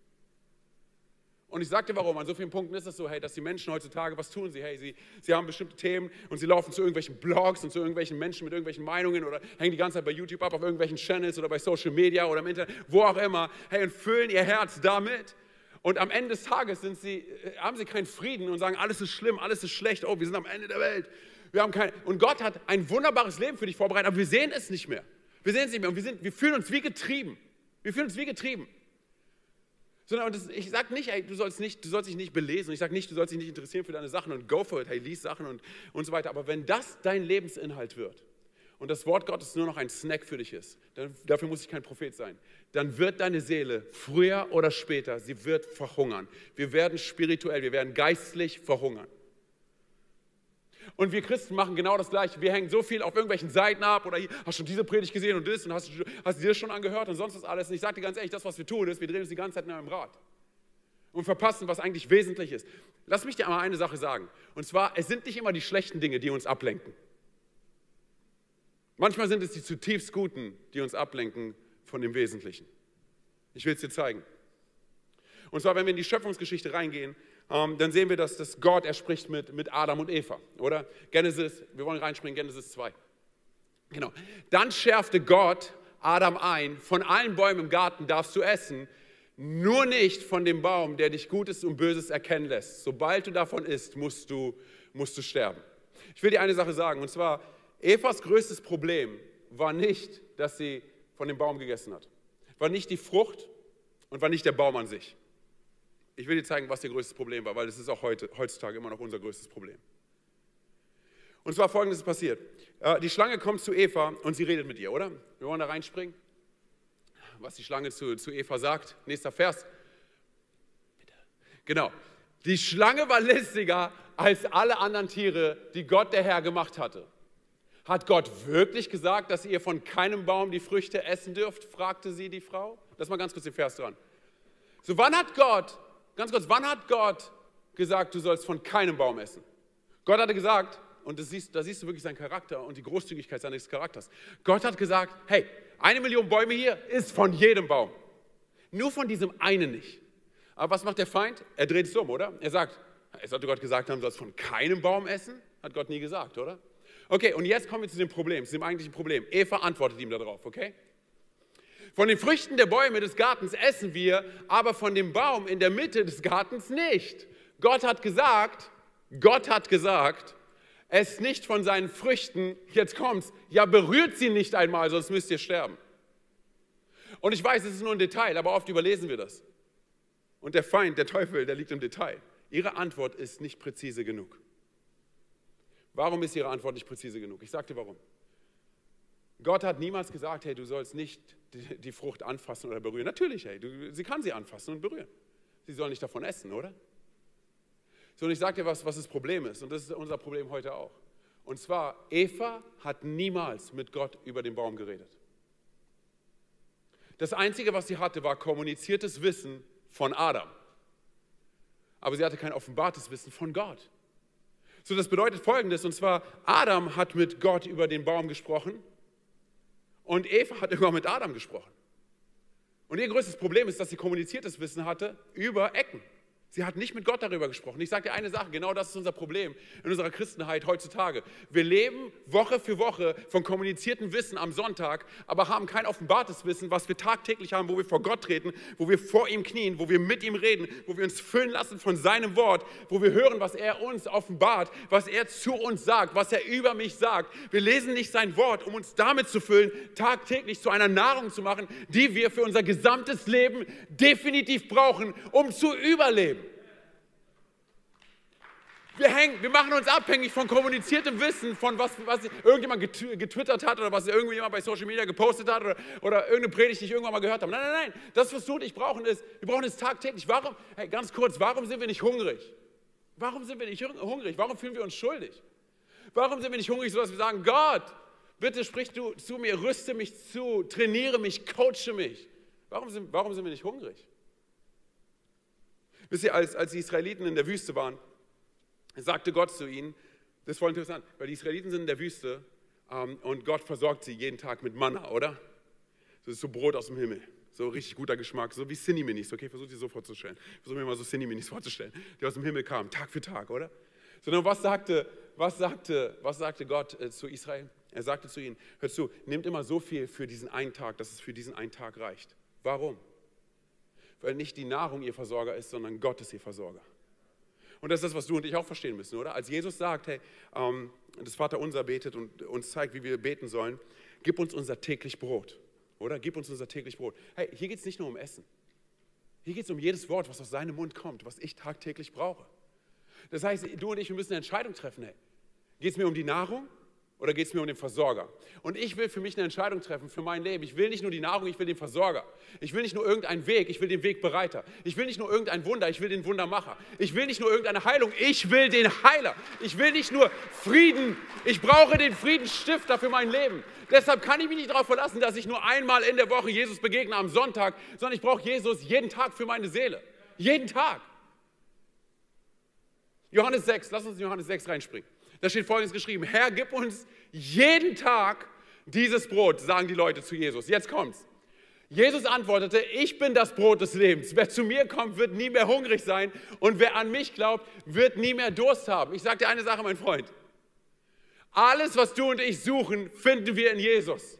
Speaker 1: Und ich sagte warum. An so vielen Punkten ist es so, hey, dass die Menschen heutzutage, was tun sie? Hey, sie, sie haben bestimmte Themen und sie laufen zu irgendwelchen Blogs und zu irgendwelchen Menschen mit irgendwelchen Meinungen oder hängen die ganze Zeit bei YouTube ab, auf irgendwelchen Channels oder bei Social Media oder im Internet, wo auch immer. Hey, und füllen ihr Herz damit. Und am Ende des Tages sie, äh, haben sie keinen Frieden und sagen, alles ist schlimm, alles ist schlecht, oh, wir sind am Ende der Welt. Wir haben kein, und Gott hat ein wunderbares Leben für dich vorbereitet, aber wir sehen es nicht mehr. Wir sehen es nicht mehr und wir, sind, wir fühlen uns wie getrieben. Wir fühlen uns wie getrieben. Sondern das, ich sage nicht, ey, du sollst nicht, du sollst dich nicht belesen. Ich sage nicht, du sollst dich nicht interessieren für deine Sachen und go for it, hey, lies Sachen und, und so weiter. Aber wenn das dein Lebensinhalt wird und das Wort Gottes nur noch ein Snack für dich ist, dann, dafür muss ich kein Prophet sein, dann wird deine Seele früher oder später, sie wird verhungern. Wir werden spirituell, wir werden geistlich verhungern. Und wir Christen machen genau das Gleiche. Wir hängen so viel auf irgendwelchen Seiten ab oder hier, hast du diese Predigt gesehen und das und hast, hast du dir das schon angehört und sonst was alles. Und ich sage dir ganz ehrlich, das, was wir tun, ist, wir drehen uns die ganze Zeit in einem Rad und verpassen, was eigentlich wesentlich ist. Lass mich dir einmal eine Sache sagen. Und zwar, es sind nicht immer die schlechten Dinge, die uns ablenken. Manchmal sind es die zutiefst Guten, die uns ablenken von dem Wesentlichen. Ich will es dir zeigen. Und zwar, wenn wir in die Schöpfungsgeschichte reingehen, dann sehen wir, dass das Gott, er spricht mit, mit Adam und Eva, oder? Genesis, wir wollen reinspringen, Genesis 2. Genau. Dann schärfte Gott Adam ein, von allen Bäumen im Garten darfst du essen, nur nicht von dem Baum, der dich Gutes und Böses erkennen lässt. Sobald du davon isst, musst du, musst du sterben. Ich will dir eine Sache sagen, und zwar, Evas größtes Problem war nicht, dass sie von dem Baum gegessen hat. War nicht die Frucht und war nicht der Baum an sich. Ich will dir zeigen, was ihr größtes Problem war, weil es ist auch heute, heutzutage immer noch unser größtes Problem. Und zwar folgendes ist passiert. Äh, die Schlange kommt zu Eva und sie redet mit ihr, oder? Wir wollen da reinspringen. Was die Schlange zu, zu Eva sagt. Nächster Vers. Bitte. Genau. Die Schlange war listiger als alle anderen Tiere, die Gott der Herr gemacht hatte. Hat Gott wirklich gesagt, dass ihr von keinem Baum die Früchte essen dürft? fragte sie die Frau. Lass mal ganz kurz den Vers dran. So, wann hat Gott, ganz kurz, wann hat Gott gesagt, du sollst von keinem Baum essen? Gott hatte gesagt, und siehst, da siehst du wirklich seinen Charakter und die Großzügigkeit seines Charakters. Gott hat gesagt, hey, eine Million Bäume hier ist von jedem Baum. Nur von diesem einen nicht. Aber was macht der Feind? Er dreht es um, oder? Er sagt, es sollte Gott gesagt haben, du sollst von keinem Baum essen? Hat Gott nie gesagt, oder? Okay, und jetzt kommen wir zu dem Problem, zu dem eigentlichen Problem. Eva antwortet ihm darauf, okay? Von den Früchten der Bäume des Gartens essen wir, aber von dem Baum in der Mitte des Gartens nicht. Gott hat gesagt, Gott hat gesagt, es nicht von seinen Früchten, jetzt kommt's, ja berührt sie nicht einmal, sonst müsst ihr sterben. Und ich weiß, es ist nur ein Detail, aber oft überlesen wir das. Und der Feind, der Teufel, der liegt im Detail. Ihre Antwort ist nicht präzise genug. Warum ist Ihre Antwort nicht präzise genug? Ich sage dir warum. Gott hat niemals gesagt, hey, du sollst nicht die Frucht anfassen oder berühren. Natürlich, hey, du, sie kann sie anfassen und berühren. Sie soll nicht davon essen, oder? So, und ich sage dir was, was das Problem ist. Und das ist unser Problem heute auch. Und zwar, Eva hat niemals mit Gott über den Baum geredet. Das Einzige, was sie hatte, war kommuniziertes Wissen von Adam. Aber sie hatte kein offenbartes Wissen von Gott. So, das bedeutet folgendes, und zwar, Adam hat mit Gott über den Baum gesprochen und Eva hat immer mit Adam gesprochen. Und ihr größtes Problem ist, dass sie kommuniziertes Wissen hatte über Ecken. Sie hat nicht mit Gott darüber gesprochen. Ich sage dir eine Sache, genau das ist unser Problem in unserer Christenheit heutzutage. Wir leben Woche für Woche von kommuniziertem Wissen am Sonntag, aber haben kein offenbartes Wissen, was wir tagtäglich haben, wo wir vor Gott treten, wo wir vor ihm knien, wo wir mit ihm reden, wo wir uns füllen lassen von seinem Wort, wo wir hören, was er uns offenbart, was er zu uns sagt, was er über mich sagt. Wir lesen nicht sein Wort, um uns damit zu füllen, tagtäglich zu einer Nahrung zu machen, die wir für unser gesamtes Leben definitiv brauchen, um zu überleben. Wir, hängen, wir machen uns abhängig von kommuniziertem Wissen, von was, was irgendjemand getwittert hat oder was irgendjemand bei Social Media gepostet hat oder, oder irgendeine Predigt, die ich irgendwann mal gehört habe. Nein, nein, nein. Das, was du und ich brauchen, ist, wir brauchen es tagtäglich. Warum, hey, ganz kurz, warum sind wir nicht hungrig? Warum sind wir nicht hungrig? Warum fühlen wir uns schuldig? Warum sind wir nicht hungrig, sodass wir sagen, Gott, bitte sprich du zu mir, rüste mich zu, trainiere mich, coache mich. Warum sind, warum sind wir nicht hungrig? Wisst ihr, als, als die Israeliten in der Wüste waren, sagte Gott zu ihnen, das ist voll interessant, weil die Israeliten sind in der Wüste ähm, und Gott versorgt sie jeden Tag mit Manna, oder? Das ist so Brot aus dem Himmel. So richtig guter Geschmack, so wie Cinni-Minis, okay? Versucht dir so vorzustellen. Versuch mir mal so Cinni-Minis vorzustellen, die aus dem Himmel kamen, Tag für Tag, oder? Sondern was sagte, was sagte, was sagte Gott äh, zu Israel? Er sagte zu ihnen, hör zu, nehmt immer so viel für diesen einen Tag, dass es für diesen einen Tag reicht. Warum? Weil nicht die Nahrung ihr Versorger ist, sondern Gott ist ihr Versorger. Und das ist das, was du und ich auch verstehen müssen, oder? Als Jesus sagt, hey, ähm, das Vaterunser betet und uns zeigt, wie wir beten sollen, gib uns unser täglich Brot, oder? Gib uns unser täglich Brot. Hey, hier geht es nicht nur um Essen. Hier geht es um jedes Wort, was aus seinem Mund kommt, was ich tagtäglich brauche. Das heißt, du und ich, wir müssen eine Entscheidung treffen. Hey, geht es mir um die Nahrung oder geht es mir um den Versorger? Und ich will für mich eine Entscheidung treffen für mein Leben. Ich will nicht nur die Nahrung, ich will den Versorger. Ich will nicht nur irgendeinen Weg, ich will den Wegbereiter. Ich will nicht nur irgendein Wunder, ich will den Wundermacher. Ich will nicht nur irgendeine Heilung, ich will den Heiler. Ich will nicht nur Frieden, ich brauche den Friedensstifter für mein Leben. Deshalb kann ich mich nicht darauf verlassen, dass ich nur einmal in der Woche Jesus begegne am Sonntag, sondern ich brauche Jesus jeden Tag für meine Seele. Jeden Tag. Johannes 6, lass uns in Johannes 6 reinspringen. Da steht folgendes geschrieben: Herr, gib uns jeden Tag dieses Brot, sagen die Leute zu Jesus. Jetzt kommt's. Jesus antwortete, ich bin das Brot des Lebens. Wer zu mir kommt, wird nie mehr hungrig sein und wer an mich glaubt, wird nie mehr Durst haben. Ich sage dir eine Sache, mein Freund. Alles, was du und ich suchen, finden wir in Jesus.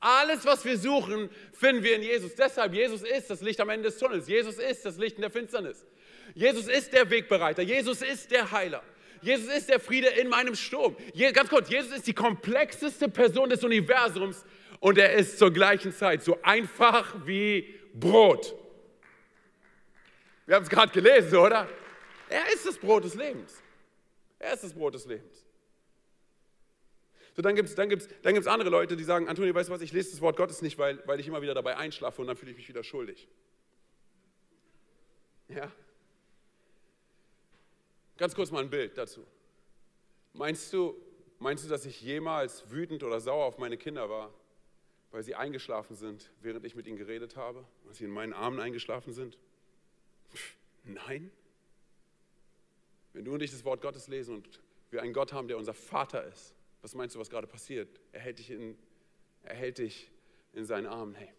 Speaker 1: Alles, was wir suchen, finden wir in Jesus. Deshalb, Jesus ist das Licht am Ende des Tunnels. Jesus ist das Licht in der Finsternis. Jesus ist der Wegbereiter. Jesus ist der Heiler. Jesus ist der Friede in meinem Sturm. Je, ganz kurz, Jesus ist die komplexeste Person des Universums und er ist zur gleichen Zeit so einfach wie Brot. Wir haben es gerade gelesen, oder? Er ist das Brot des Lebens. Er ist das Brot des Lebens. So, dann gibt es dann gibt's, dann gibt's andere Leute, die sagen, Antonio, weißt du was, ich lese das Wort Gottes nicht, weil, weil ich immer wieder dabei einschlafe und dann fühle ich mich wieder schuldig. Ja? Ganz kurz mal ein Bild dazu. Meinst du, meinst du, dass ich jemals wütend oder sauer auf meine Kinder war, weil sie eingeschlafen sind, während ich mit ihnen geredet habe, weil sie in meinen Armen eingeschlafen sind? Pff, nein. Wenn du und ich das Wort Gottes lesen und wir einen Gott haben, der unser Vater ist, was meinst du, was gerade passiert? Er hält dich in, er hält dich in seinen Armen. Hey.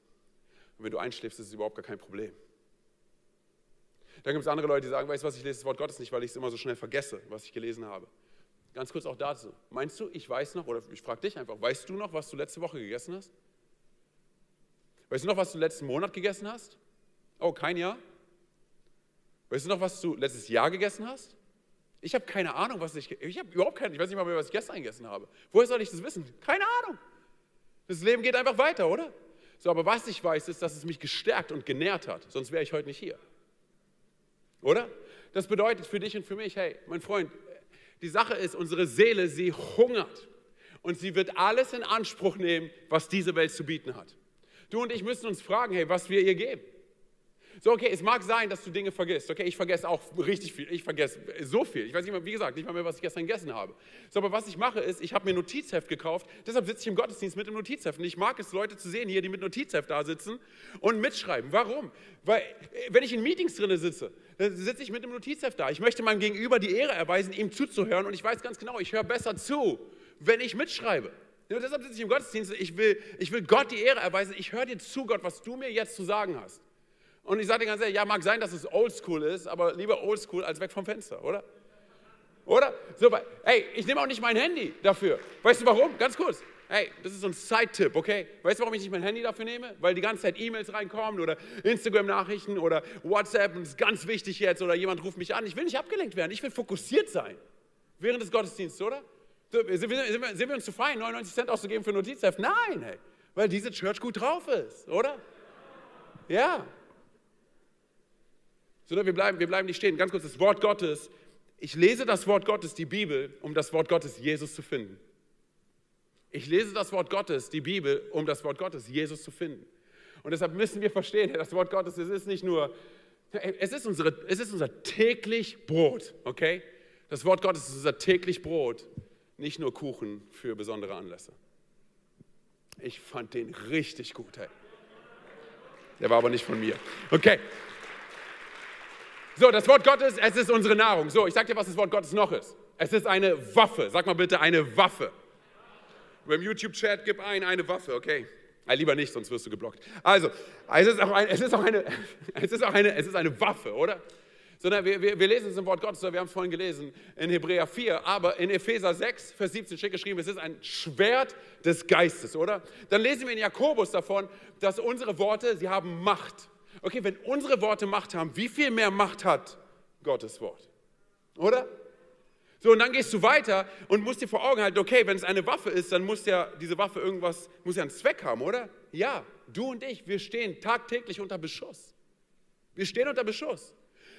Speaker 1: Und wenn du einschläfst, ist es überhaupt gar kein Problem. Dann gibt es andere Leute, die sagen, weißt du was, ich lese das Wort Gottes nicht, weil ich es immer so schnell vergesse, was ich gelesen habe. Ganz kurz auch dazu. Meinst du, ich weiß noch, oder ich frage dich einfach, weißt du noch, was du letzte Woche gegessen hast? Weißt du noch, was du letzten Monat gegessen hast? Oh, kein Jahr? Weißt du noch, was du letztes Jahr gegessen hast? Ich habe keine Ahnung, was ich. Ich habe überhaupt keine. Ich weiß nicht mal mehr, was ich gestern gegessen habe. Woher soll ich das wissen? Keine Ahnung. Das Leben geht einfach weiter, oder? So, aber was ich weiß, ist, dass es mich gestärkt und genährt hat. Sonst wäre ich heute nicht hier. Oder? Das bedeutet für dich und für mich, hey, mein Freund, die Sache ist, unsere Seele, sie hungert. Und sie wird alles in Anspruch nehmen, was diese Welt zu bieten hat. Du und ich müssen uns fragen, hey, was wir ihr geben. So, okay, es mag sein, dass du Dinge vergisst. Okay, ich vergesse auch richtig viel. Ich vergesse so viel. Ich weiß nicht mehr, wie gesagt, nicht mal mehr, was ich gestern gegessen habe. So, aber was ich mache, ist, ich habe mir ein Notizheft gekauft. Deshalb sitze ich im Gottesdienst mit dem Notizheft. Und ich mag es, Leute zu sehen hier, die mit Notizheft da sitzen und mitschreiben. Warum? Weil, wenn ich in Meetings drin sitze, dann sitze ich mit dem Notizheft da. Ich möchte meinem Gegenüber die Ehre erweisen, ihm zuzuhören. Und ich weiß ganz genau, ich höre besser zu, wenn ich mitschreibe. Ja, deshalb sitze ich im Gottesdienst. Ich will, ich will Gott die Ehre erweisen. Ich höre dir zu, Gott, was du mir jetzt zu sagen hast. Und ich sage dir ganz ehrlich, ja, mag sein, dass es oldschool ist, aber lieber oldschool als weg vom Fenster, oder? Oder? So, hey, ich nehme auch nicht mein Handy dafür. Weißt du warum? Ganz kurz. Hey, das ist so ein Side-Tipp, okay? Weißt du, warum ich nicht mein Handy dafür nehme? Weil die ganze Zeit E-Mails reinkommen oder Instagram-Nachrichten oder WhatsApp und ist ganz wichtig jetzt oder jemand ruft mich an. Ich will nicht abgelenkt werden, ich will fokussiert sein. Während des Gottesdienstes, oder? Sind wir, sind wir, sind wir uns zu fein, 99 Cent auszugeben für Notizheft? Nein, hey, weil diese Church gut drauf ist, oder? Ja, sondern wir bleiben, wir bleiben nicht stehen. Ganz kurz, das Wort Gottes. Ich lese das Wort Gottes, die Bibel, um das Wort Gottes Jesus zu finden. Ich lese das Wort Gottes, die Bibel, um das Wort Gottes Jesus zu finden. Und deshalb müssen wir verstehen, das Wort Gottes, es ist nicht nur, es ist, unsere, es ist unser täglich Brot, okay? Das Wort Gottes ist unser täglich Brot, nicht nur Kuchen für besondere Anlässe. Ich fand den richtig gut, hey. Der war aber nicht von mir. Okay. So, das Wort Gottes, es ist unsere Nahrung. So, ich sag dir, was das Wort Gottes noch ist. Es ist eine Waffe. Sag mal bitte eine Waffe. Beim YouTube-Chat gib ein, eine Waffe, okay? Ja, lieber nicht, sonst wirst du geblockt. Also, es ist auch eine, es ist eine Waffe, oder? Sondern wir, wir, wir lesen es im Wort Gottes, wir haben es vorhin gelesen in Hebräer 4, aber in Epheser 6, Vers 17 steht geschrieben, es ist ein Schwert des Geistes, oder? Dann lesen wir in Jakobus davon, dass unsere Worte, sie haben Macht. Okay, wenn unsere Worte Macht haben, wie viel mehr Macht hat Gottes Wort? Oder? So, und dann gehst du weiter und musst dir vor Augen halten, okay, wenn es eine Waffe ist, dann muss ja diese Waffe irgendwas, muss ja einen Zweck haben, oder? Ja, du und ich, wir stehen tagtäglich unter Beschuss. Wir stehen unter Beschuss.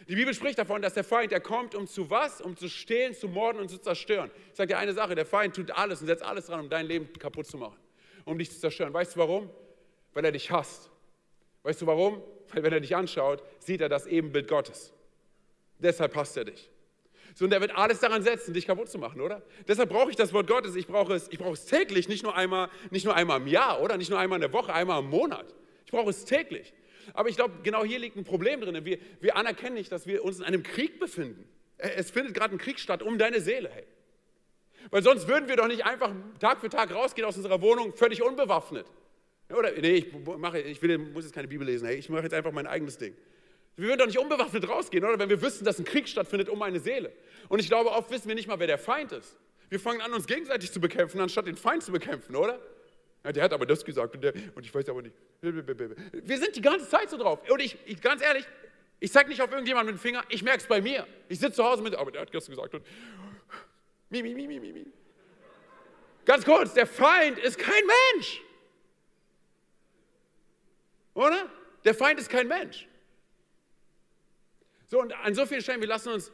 Speaker 1: Die Bibel spricht davon, dass der Feind, er kommt, um zu was? Um zu stehlen, zu morden und zu zerstören. Ich sage dir eine Sache, der Feind tut alles und setzt alles dran, um dein Leben kaputt zu machen, um dich zu zerstören. Weißt du warum? Weil er dich hasst. Weißt du warum? Weil wenn er dich anschaut, sieht er das Ebenbild Gottes. Deshalb passt er dich. So, und er wird alles daran setzen, dich kaputt zu machen, oder? Deshalb brauche ich das Wort Gottes. Ich brauche es, ich brauche es täglich, nicht nur, einmal, nicht nur einmal im Jahr, oder? Nicht nur einmal in der Woche, einmal im Monat. Ich brauche es täglich. Aber ich glaube, genau hier liegt ein Problem drin. Wir, wir anerkennen nicht, dass wir uns in einem Krieg befinden. Es findet gerade ein Krieg statt um deine Seele, hey. Weil sonst würden wir doch nicht einfach Tag für Tag rausgehen aus unserer Wohnung, völlig unbewaffnet. Oder, nee, ich, mache, ich will, muss jetzt keine Bibel lesen, hey, ich mache jetzt einfach mein eigenes Ding. Wir würden doch nicht unbewaffnet rausgehen, oder? Wenn wir wüssten, dass ein Krieg stattfindet um eine Seele. Und ich glaube, oft wissen wir nicht mal, wer der Feind ist. Wir fangen an, uns gegenseitig zu bekämpfen, anstatt den Feind zu bekämpfen, oder? Ja, der hat aber das gesagt und, der, und ich weiß aber nicht. Wir sind die ganze Zeit so drauf. Und ich, ich ganz ehrlich, ich zeige nicht auf irgendjemanden mit dem Finger, ich merke es bei mir. Ich sitze zu Hause mit, aber der hat das gesagt. Und mi, mi, mi, mi, mi. Ganz kurz, der Feind ist kein Mensch. Oder? Der Feind ist kein Mensch. So, und an so vielen Stellen, wir lassen uns,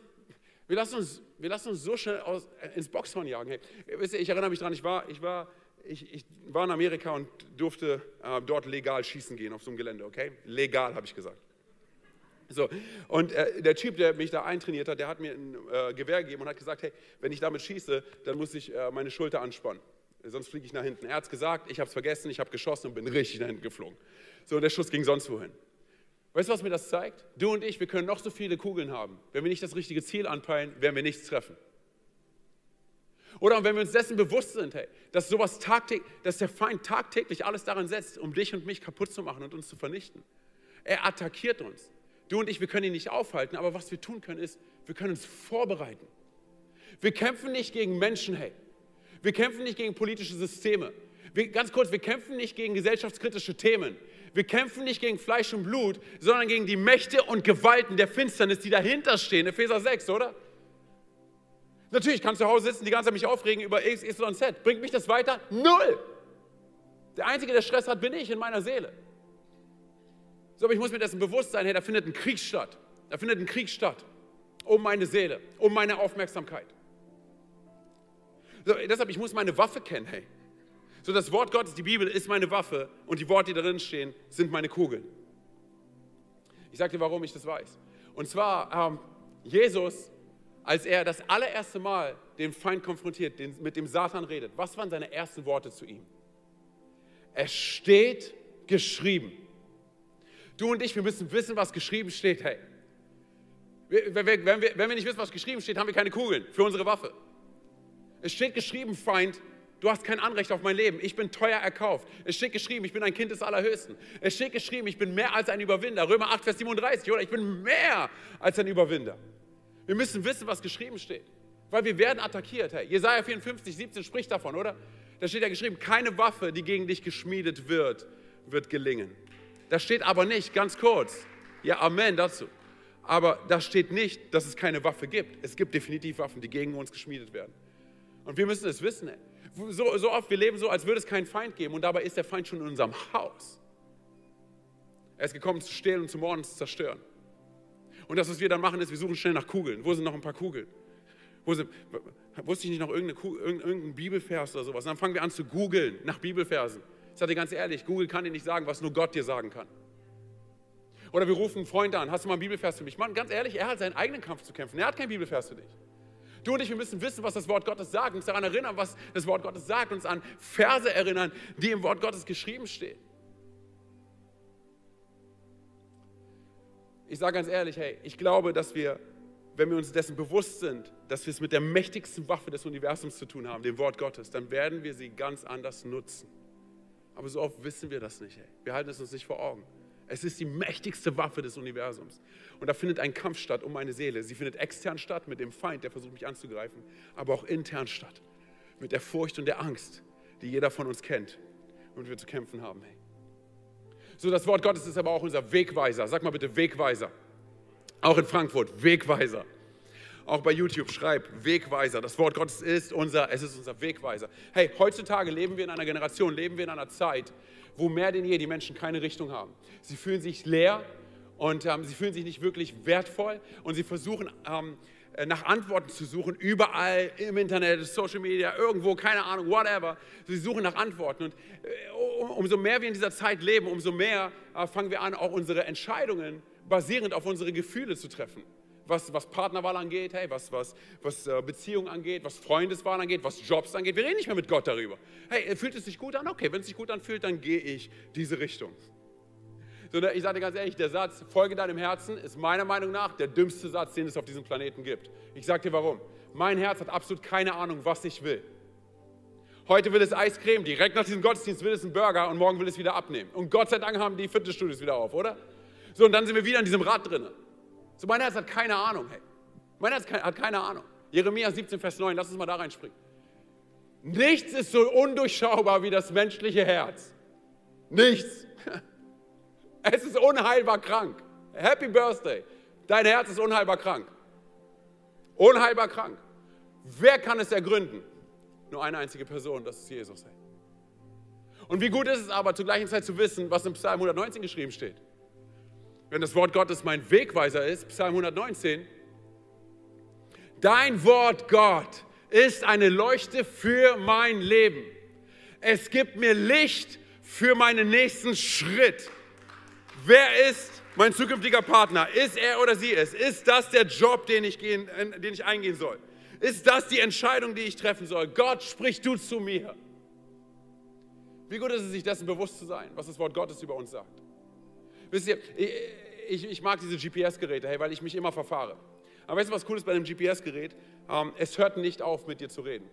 Speaker 1: wir lassen uns, wir lassen uns so schnell aus, äh, ins Boxhorn jagen. Hey, wisst ihr, ich erinnere mich daran, ich war, ich, war, ich, ich war in Amerika und durfte äh, dort legal schießen gehen auf so einem Gelände, okay? Legal, habe ich gesagt. So, und äh, der Typ, der mich da eintrainiert hat, der hat mir ein äh, Gewehr gegeben und hat gesagt, hey, wenn ich damit schieße, dann muss ich äh, meine Schulter anspannen, sonst fliege ich nach hinten. Er hat es gesagt, ich habe es vergessen, ich habe geschossen und bin richtig nach hinten geflogen. So, der Schuss ging sonst wohin. Weißt du, was mir das zeigt? Du und ich, wir können noch so viele Kugeln haben. Wenn wir nicht das richtige Ziel anpeilen, werden wir nichts treffen. Oder wenn wir uns dessen bewusst sind, hey, dass, sowas tagtäglich, dass der Feind tagtäglich alles daran setzt, um dich und mich kaputt zu machen und uns zu vernichten. Er attackiert uns. Du und ich, wir können ihn nicht aufhalten, aber was wir tun können, ist, wir können uns vorbereiten. Wir kämpfen nicht gegen Menschen, hey. Wir kämpfen nicht gegen politische Systeme. Wir, ganz kurz, wir kämpfen nicht gegen gesellschaftskritische Themen. Wir kämpfen nicht gegen Fleisch und Blut, sondern gegen die Mächte und Gewalten der Finsternis, die dahinter stehen. Epheser 6, oder? Natürlich kann ich zu Hause sitzen, die ganze Zeit mich aufregen über X, Y und Z. Bringt mich das weiter? Null! Der Einzige, der Stress hat, bin ich in meiner Seele. So, aber ich muss mir dessen bewusst sein, hey, da findet ein Krieg statt. Da findet ein Krieg statt. Um meine Seele, um meine Aufmerksamkeit. So, deshalb, ich muss meine Waffe kennen, hey. So, das Wort Gottes, die Bibel, ist meine Waffe und die Worte, die darin stehen, sind meine Kugeln. Ich sage dir, warum ich das weiß. Und zwar, ähm, Jesus, als er das allererste Mal den Feind konfrontiert, den, mit dem Satan redet, was waren seine ersten Worte zu ihm? Es steht geschrieben. Du und ich, wir müssen wissen, was geschrieben steht. Hey, wenn wir, wenn wir, wenn wir nicht wissen, was geschrieben steht, haben wir keine Kugeln für unsere Waffe. Es steht geschrieben, Feind, du hast kein Anrecht auf mein Leben. Ich bin teuer erkauft. Es steht geschrieben, ich bin ein Kind des Allerhöchsten. Es steht geschrieben, ich bin mehr als ein Überwinder. Römer 8, Vers 37, oder? Ich bin mehr als ein Überwinder. Wir müssen wissen, was geschrieben steht. Weil wir werden attackiert. Hey, Jesaja 54, 17 spricht davon, oder? Da steht ja geschrieben, keine Waffe, die gegen dich geschmiedet wird, wird gelingen. Da steht aber nicht, ganz kurz, ja, Amen dazu. Aber da steht nicht, dass es keine Waffe gibt. Es gibt definitiv Waffen, die gegen uns geschmiedet werden. Und wir müssen es wissen. So, so oft, wir leben so, als würde es keinen Feind geben und dabei ist der Feind schon in unserem Haus. Er ist gekommen zu stehlen und zu morden und zu zerstören. Und das, was wir dann machen, ist, wir suchen schnell nach Kugeln. Wo sind noch ein paar Kugeln? Wo sind, wusste ich nicht noch irgendeine, irgendeinen Bibelvers oder sowas? Und dann fangen wir an zu googeln nach Bibelversen. Ich sage dir ganz ehrlich, Google kann dir nicht sagen, was nur Gott dir sagen kann. Oder wir rufen einen Freund an, hast du mal einen Bibelvers für mich? Mann, ganz ehrlich, er hat seinen eigenen Kampf zu kämpfen. Er hat keinen Bibelvers für dich. Du und ich, wir müssen wissen, was das Wort Gottes sagt, uns daran erinnern, was das Wort Gottes sagt, uns an Verse erinnern, die im Wort Gottes geschrieben stehen. Ich sage ganz ehrlich, hey, ich glaube, dass wir, wenn wir uns dessen bewusst sind, dass wir es mit der mächtigsten Waffe des Universums zu tun haben, dem Wort Gottes, dann werden wir sie ganz anders nutzen. Aber so oft wissen wir das nicht. Ey. Wir halten es uns nicht vor Augen. Es ist die mächtigste Waffe des Universums. Und da findet ein Kampf statt um meine Seele. Sie findet extern statt mit dem Feind, der versucht mich anzugreifen, aber auch intern statt mit der Furcht und der Angst, die jeder von uns kennt und wir zu kämpfen haben. Hey. So, das Wort Gottes ist aber auch unser Wegweiser. Sag mal bitte Wegweiser. Auch in Frankfurt, Wegweiser auch bei YouTube, schreib Wegweiser. Das Wort Gottes ist unser, es ist unser Wegweiser. Hey, heutzutage leben wir in einer Generation, leben wir in einer Zeit, wo mehr denn je die Menschen keine Richtung haben. Sie fühlen sich leer und ähm, sie fühlen sich nicht wirklich wertvoll und sie versuchen ähm, äh, nach Antworten zu suchen, überall im Internet, Social Media, irgendwo, keine Ahnung, whatever. Sie suchen nach Antworten. Und äh, umso mehr wir in dieser Zeit leben, umso mehr äh, fangen wir an, auch unsere Entscheidungen basierend auf unsere Gefühle zu treffen was, was Partnerwahl angeht, hey, was, was, was äh, Beziehung angeht, was Freundeswahl angeht, was Jobs angeht. Wir reden nicht mehr mit Gott darüber. Hey, fühlt es sich gut an? Okay, wenn es sich gut anfühlt, dann gehe ich diese Richtung. Sondern ich sage dir ganz ehrlich, der Satz, folge deinem Herzen, ist meiner Meinung nach der dümmste Satz, den es auf diesem Planeten gibt. Ich sage dir warum. Mein Herz hat absolut keine Ahnung, was ich will. Heute will es Eiscreme, direkt nach diesem Gottesdienst will es einen Burger und morgen will es wieder abnehmen. Und Gott sei Dank haben die Fitnessstudios wieder auf, oder? So, und dann sind wir wieder in diesem Rad drinnen. So, mein Herz hat keine Ahnung, hey. Mein Herz hat keine Ahnung. Jeremia 17, Vers 9, lass uns mal da reinspringen. Nichts ist so undurchschaubar wie das menschliche Herz. Nichts. Es ist unheilbar krank. Happy Birthday. Dein Herz ist unheilbar krank. Unheilbar krank. Wer kann es ergründen? Nur eine einzige Person, das ist Jesus. Und wie gut ist es aber, zur gleichen Zeit zu wissen, was im Psalm 119 geschrieben steht. Wenn das Wort Gottes mein Wegweiser ist, Psalm 119, Dein Wort, Gott, ist eine Leuchte für mein Leben. Es gibt mir Licht für meinen nächsten Schritt. Wer ist mein zukünftiger Partner? Ist er oder sie es? Ist das der Job, den ich, gehen, den ich eingehen soll? Ist das die Entscheidung, die ich treffen soll? Gott, sprich du zu mir. Wie gut ist es, sich dessen bewusst zu sein, was das Wort Gottes über uns sagt? Wisst ihr, ich, ich mag diese GPS-Geräte, hey, weil ich mich immer verfahre. Aber weißt du, was cool ist bei einem GPS-Gerät? Ähm, es hört nicht auf, mit dir zu reden.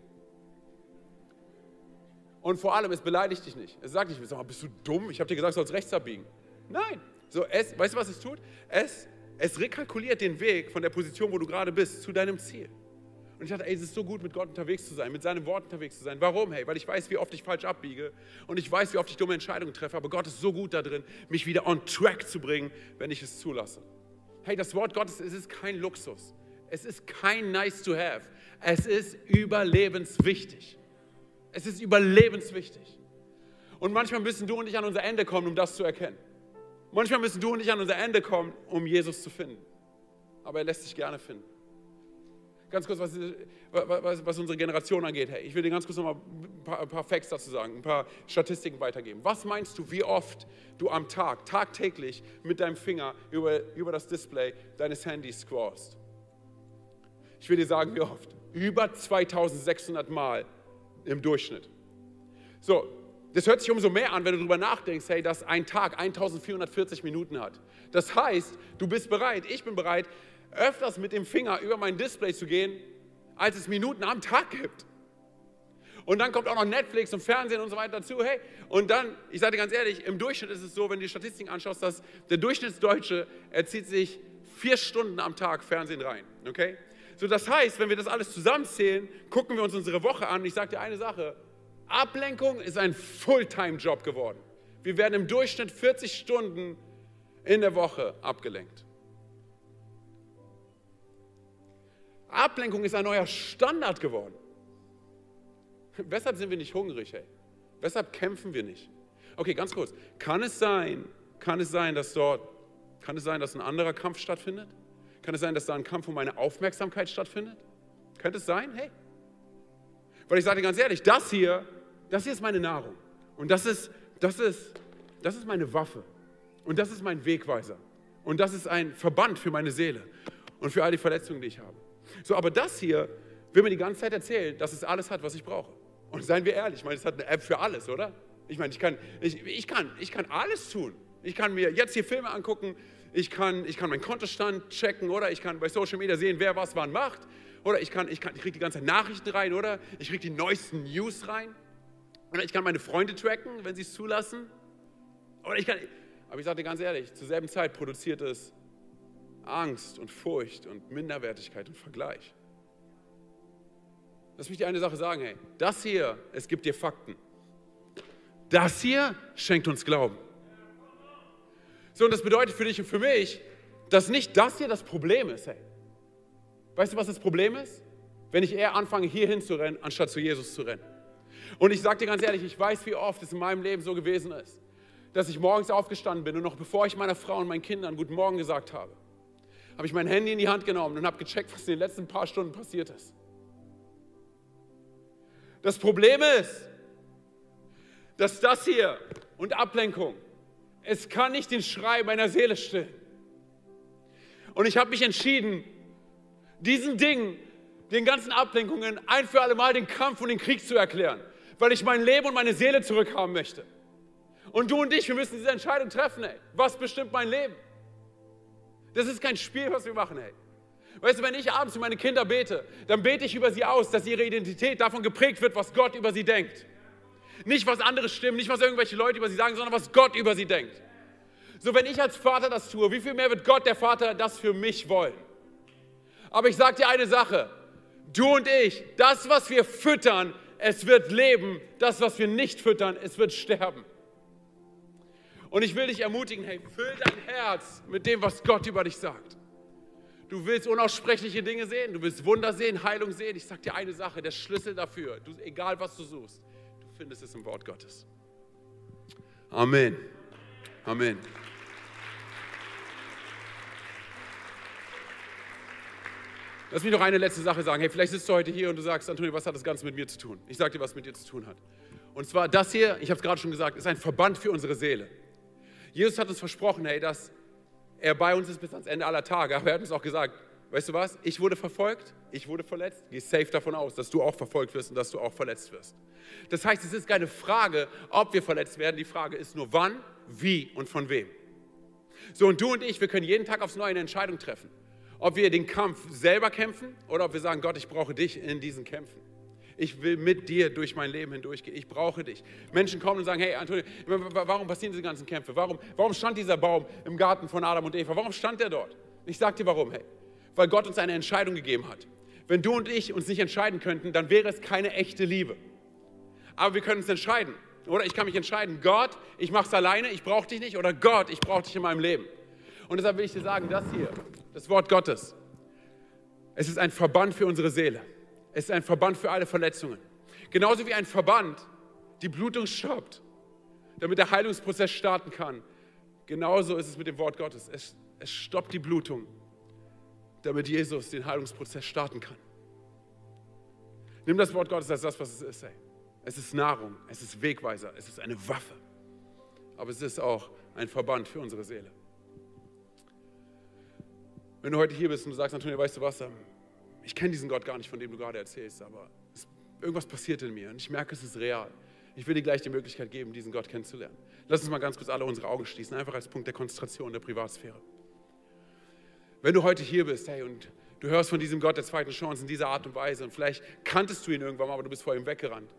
Speaker 1: Und vor allem, es beleidigt dich nicht. Es sagt nicht, sag mal, bist du dumm? Ich habe dir gesagt, du sollst rechts abbiegen. Nein. So, es, weißt du, was es tut? Es, es rekalkuliert den Weg von der Position, wo du gerade bist, zu deinem Ziel. Und ich dachte, ey, es ist so gut, mit Gott unterwegs zu sein, mit seinem Wort unterwegs zu sein. Warum? Hey, weil ich weiß, wie oft ich falsch abbiege und ich weiß, wie oft ich dumme Entscheidungen treffe. Aber Gott ist so gut da drin, mich wieder on track zu bringen, wenn ich es zulasse. Hey, das Wort Gottes, es ist kein Luxus. Es ist kein nice to have. Es ist überlebenswichtig. Es ist überlebenswichtig. Und manchmal müssen du und ich an unser Ende kommen, um das zu erkennen. Manchmal müssen du und ich an unser Ende kommen, um Jesus zu finden. Aber er lässt sich gerne finden. Ganz kurz, was, was, was unsere Generation angeht. Hey, ich will dir ganz kurz noch mal ein paar, ein paar Facts dazu sagen, ein paar Statistiken weitergeben. Was meinst du, wie oft du am Tag, tagtäglich mit deinem Finger über, über das Display deines Handys scrollst? Ich will dir sagen, wie oft. Über 2600 Mal im Durchschnitt. So, das hört sich umso mehr an, wenn du darüber nachdenkst, hey, dass ein Tag 1440 Minuten hat. Das heißt, du bist bereit, ich bin bereit, öfters mit dem Finger über mein Display zu gehen, als es Minuten am Tag gibt. Und dann kommt auch noch Netflix und Fernsehen und so weiter dazu. Hey, und dann, ich sage dir ganz ehrlich, im Durchschnitt ist es so, wenn du die Statistiken anschaust, dass der Durchschnittsdeutsche, er zieht sich vier Stunden am Tag Fernsehen rein. Okay? So, das heißt, wenn wir das alles zusammenzählen, gucken wir uns unsere Woche an. Ich sage dir eine Sache: Ablenkung ist ein Fulltime-Job geworden. Wir werden im Durchschnitt 40 Stunden in der Woche abgelenkt. Ablenkung ist ein neuer Standard geworden. Weshalb sind wir nicht hungrig, ey? Weshalb kämpfen wir nicht? Okay, ganz kurz. Kann es sein, kann es sein, dass dort, kann es sein, dass ein anderer Kampf stattfindet? Kann es sein, dass da ein Kampf um meine Aufmerksamkeit stattfindet? Könnte es sein? Hey. Weil ich sage dir ganz ehrlich, das hier, das hier ist meine Nahrung. Und das ist, das ist, das ist meine Waffe. Und das ist mein Wegweiser. Und das ist ein Verband für meine Seele und für all die Verletzungen, die ich habe. So, aber das hier will mir die ganze Zeit erzählen, dass es alles hat, was ich brauche. Und seien wir ehrlich, ich meine, es hat eine App für alles, oder? Ich meine, ich kann, ich, ich, kann, ich kann alles tun. Ich kann mir jetzt hier Filme angucken, ich kann, ich kann meinen Kontostand checken, oder? Ich kann bei Social Media sehen, wer was wann macht. Oder ich, kann, ich, kann, ich kriege die ganze Zeit Nachrichten rein, oder? Ich kriege die neuesten News rein. Oder ich kann meine Freunde tracken, wenn sie es zulassen. Oder ich kann, aber ich sage dir ganz ehrlich, zur selben Zeit produziert es Angst und Furcht und Minderwertigkeit und Vergleich. Lass mich dir eine Sache sagen, hey, das hier, es gibt dir Fakten. Das hier schenkt uns Glauben. So, und das bedeutet für dich und für mich, dass nicht das hier das Problem ist, hey. Weißt du, was das Problem ist? Wenn ich eher anfange, hierhin zu rennen, anstatt zu Jesus zu rennen. Und ich sage dir ganz ehrlich, ich weiß, wie oft es in meinem Leben so gewesen ist, dass ich morgens aufgestanden bin und noch bevor ich meiner Frau und meinen Kindern Guten Morgen gesagt habe, habe ich mein Handy in die Hand genommen und habe gecheckt, was in den letzten paar Stunden passiert ist. Das Problem ist, dass das hier und Ablenkung, es kann nicht den Schrei meiner Seele stillen. Und ich habe mich entschieden, diesen Dingen, den ganzen Ablenkungen, ein für alle Mal den Kampf und den Krieg zu erklären, weil ich mein Leben und meine Seele zurückhaben möchte. Und du und ich, wir müssen diese Entscheidung treffen, ey. Was bestimmt mein Leben? Das ist kein Spiel, was wir machen, ey. Weißt du, wenn ich abends für meine Kinder bete, dann bete ich über sie aus, dass ihre Identität davon geprägt wird, was Gott über sie denkt. Nicht, was andere stimmen, nicht, was irgendwelche Leute über sie sagen, sondern was Gott über sie denkt. So, wenn ich als Vater das tue, wie viel mehr wird Gott, der Vater, das für mich wollen? Aber ich sage dir eine Sache, du und ich, das, was wir füttern, es wird leben, das, was wir nicht füttern, es wird sterben. Und ich will dich ermutigen, hey, füll dein Herz mit dem, was Gott über dich sagt. Du willst unaussprechliche Dinge sehen, du willst Wunder sehen, Heilung sehen. Ich sage dir eine Sache, der Schlüssel dafür, du, egal was du suchst, du findest es im Wort Gottes. Amen. Amen. Lass mich noch eine letzte Sache sagen. Hey, vielleicht sitzt du heute hier und du sagst, Antonio, was hat das Ganze mit mir zu tun? Ich sage dir, was mit dir zu tun hat. Und zwar das hier, ich habe es gerade schon gesagt, ist ein Verband für unsere Seele. Jesus hat uns versprochen, hey, dass er bei uns ist bis ans Ende aller Tage. Aber er hat uns auch gesagt, weißt du was, ich wurde verfolgt, ich wurde verletzt. Geh safe davon aus, dass du auch verfolgt wirst und dass du auch verletzt wirst. Das heißt, es ist keine Frage, ob wir verletzt werden. Die Frage ist nur wann, wie und von wem. So, und du und ich, wir können jeden Tag aufs Neue eine Entscheidung treffen. Ob wir den Kampf selber kämpfen oder ob wir sagen, Gott, ich brauche dich in diesen Kämpfen. Ich will mit dir durch mein Leben hindurchgehen. Ich brauche dich. Menschen kommen und sagen, hey Antonio, warum passieren diese ganzen Kämpfe? Warum, warum stand dieser Baum im Garten von Adam und Eva? Warum stand der dort? Ich sage dir warum, hey. Weil Gott uns eine Entscheidung gegeben hat. Wenn du und ich uns nicht entscheiden könnten, dann wäre es keine echte Liebe. Aber wir können uns entscheiden. Oder ich kann mich entscheiden, Gott, ich mache es alleine, ich brauche dich nicht. Oder Gott, ich brauche dich in meinem Leben. Und deshalb will ich dir sagen, das hier, das Wort Gottes. Es ist ein Verband für unsere Seele. Es ist ein Verband für alle Verletzungen. Genauso wie ein Verband die Blutung stoppt, damit der Heilungsprozess starten kann. Genauso ist es mit dem Wort Gottes. Es, es stoppt die Blutung, damit Jesus den Heilungsprozess starten kann. Nimm das Wort Gottes als das, was es ist. Ey. Es ist Nahrung, es ist Wegweiser, es ist eine Waffe. Aber es ist auch ein Verband für unsere Seele. Wenn du heute hier bist und du sagst, Antonio, weißt du was, ähm, ich kenne diesen Gott gar nicht, von dem du gerade erzählst, aber es, irgendwas passiert in mir und ich merke, es ist real. Ich will dir gleich die Möglichkeit geben, diesen Gott kennenzulernen. Lass uns mal ganz kurz alle unsere Augen schließen, einfach als Punkt der Konzentration der Privatsphäre. Wenn du heute hier bist, hey, und du hörst von diesem Gott der zweiten Chance in dieser Art und Weise und vielleicht kanntest du ihn irgendwann mal, aber du bist vor ihm weggerannt.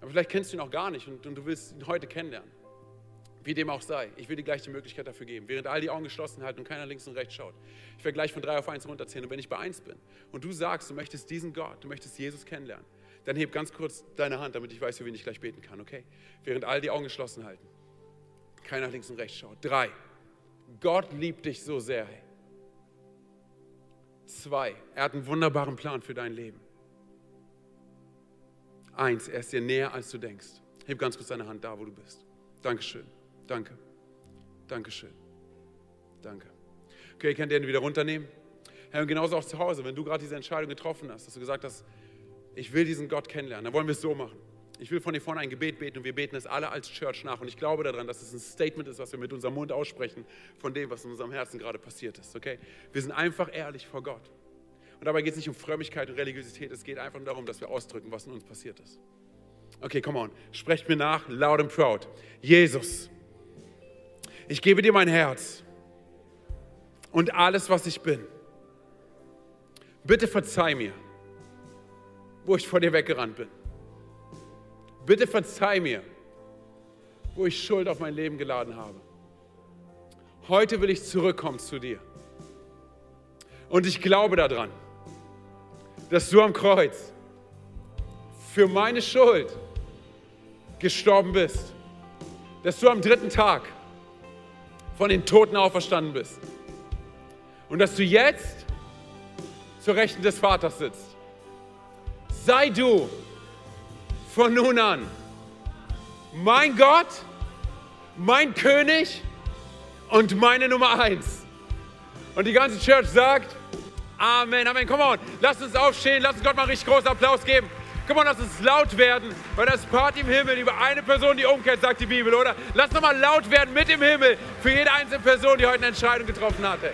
Speaker 1: Aber vielleicht kennst du ihn auch gar nicht und, und du willst ihn heute kennenlernen. Wie dem auch sei, ich will dir gleich die Möglichkeit dafür geben, während all die Augen geschlossen halten und keiner links und rechts schaut. Ich werde gleich von drei auf eins runterzählen und wenn ich bei eins bin und du sagst, du möchtest diesen Gott, du möchtest Jesus kennenlernen, dann heb ganz kurz deine Hand, damit ich weiß, für wen ich gleich beten kann, okay? Während all die Augen geschlossen halten, keiner links und rechts schaut. Drei, Gott liebt dich so sehr. Zwei, er hat einen wunderbaren Plan für dein Leben. Eins, er ist dir näher, als du denkst. Heb ganz kurz deine Hand da, wo du bist. Dankeschön. Danke. Dankeschön. Danke. Okay, ich kann den wieder runternehmen. Herr, und genauso auch zu Hause, wenn du gerade diese Entscheidung getroffen hast, dass du gesagt hast, ich will diesen Gott kennenlernen, dann wollen wir es so machen. Ich will von dir vorne ein Gebet beten und wir beten es alle als Church nach. Und ich glaube daran, dass es ein Statement ist, was wir mit unserem Mund aussprechen von dem, was in unserem Herzen gerade passiert ist. Okay? Wir sind einfach ehrlich vor Gott. Und dabei geht es nicht um Frömmigkeit und Religiosität, es geht einfach darum, dass wir ausdrücken, was in uns passiert ist. Okay, come on. Sprecht mir nach, loud and proud. Jesus ich gebe dir mein Herz und alles, was ich bin. Bitte verzeih mir, wo ich vor dir weggerannt bin. Bitte verzeih mir, wo ich Schuld auf mein Leben geladen habe. Heute will ich zurückkommen zu dir. Und ich glaube daran, dass du am Kreuz für meine Schuld gestorben bist. Dass du am dritten Tag von den Toten auferstanden bist. Und dass du jetzt zur Rechten des Vaters sitzt. Sei du von nun an mein Gott, mein König und meine Nummer eins. Und die ganze Church sagt, Amen, Amen. Come on, lass uns aufstehen, lass uns Gott mal richtig großen Applaus geben. Komm mal, lass uns laut werden, weil das Party im Himmel über eine Person, die umkehrt, sagt die Bibel, oder? Lass doch mal laut werden mit dem Himmel für jede einzelne Person, die heute eine Entscheidung getroffen hatte.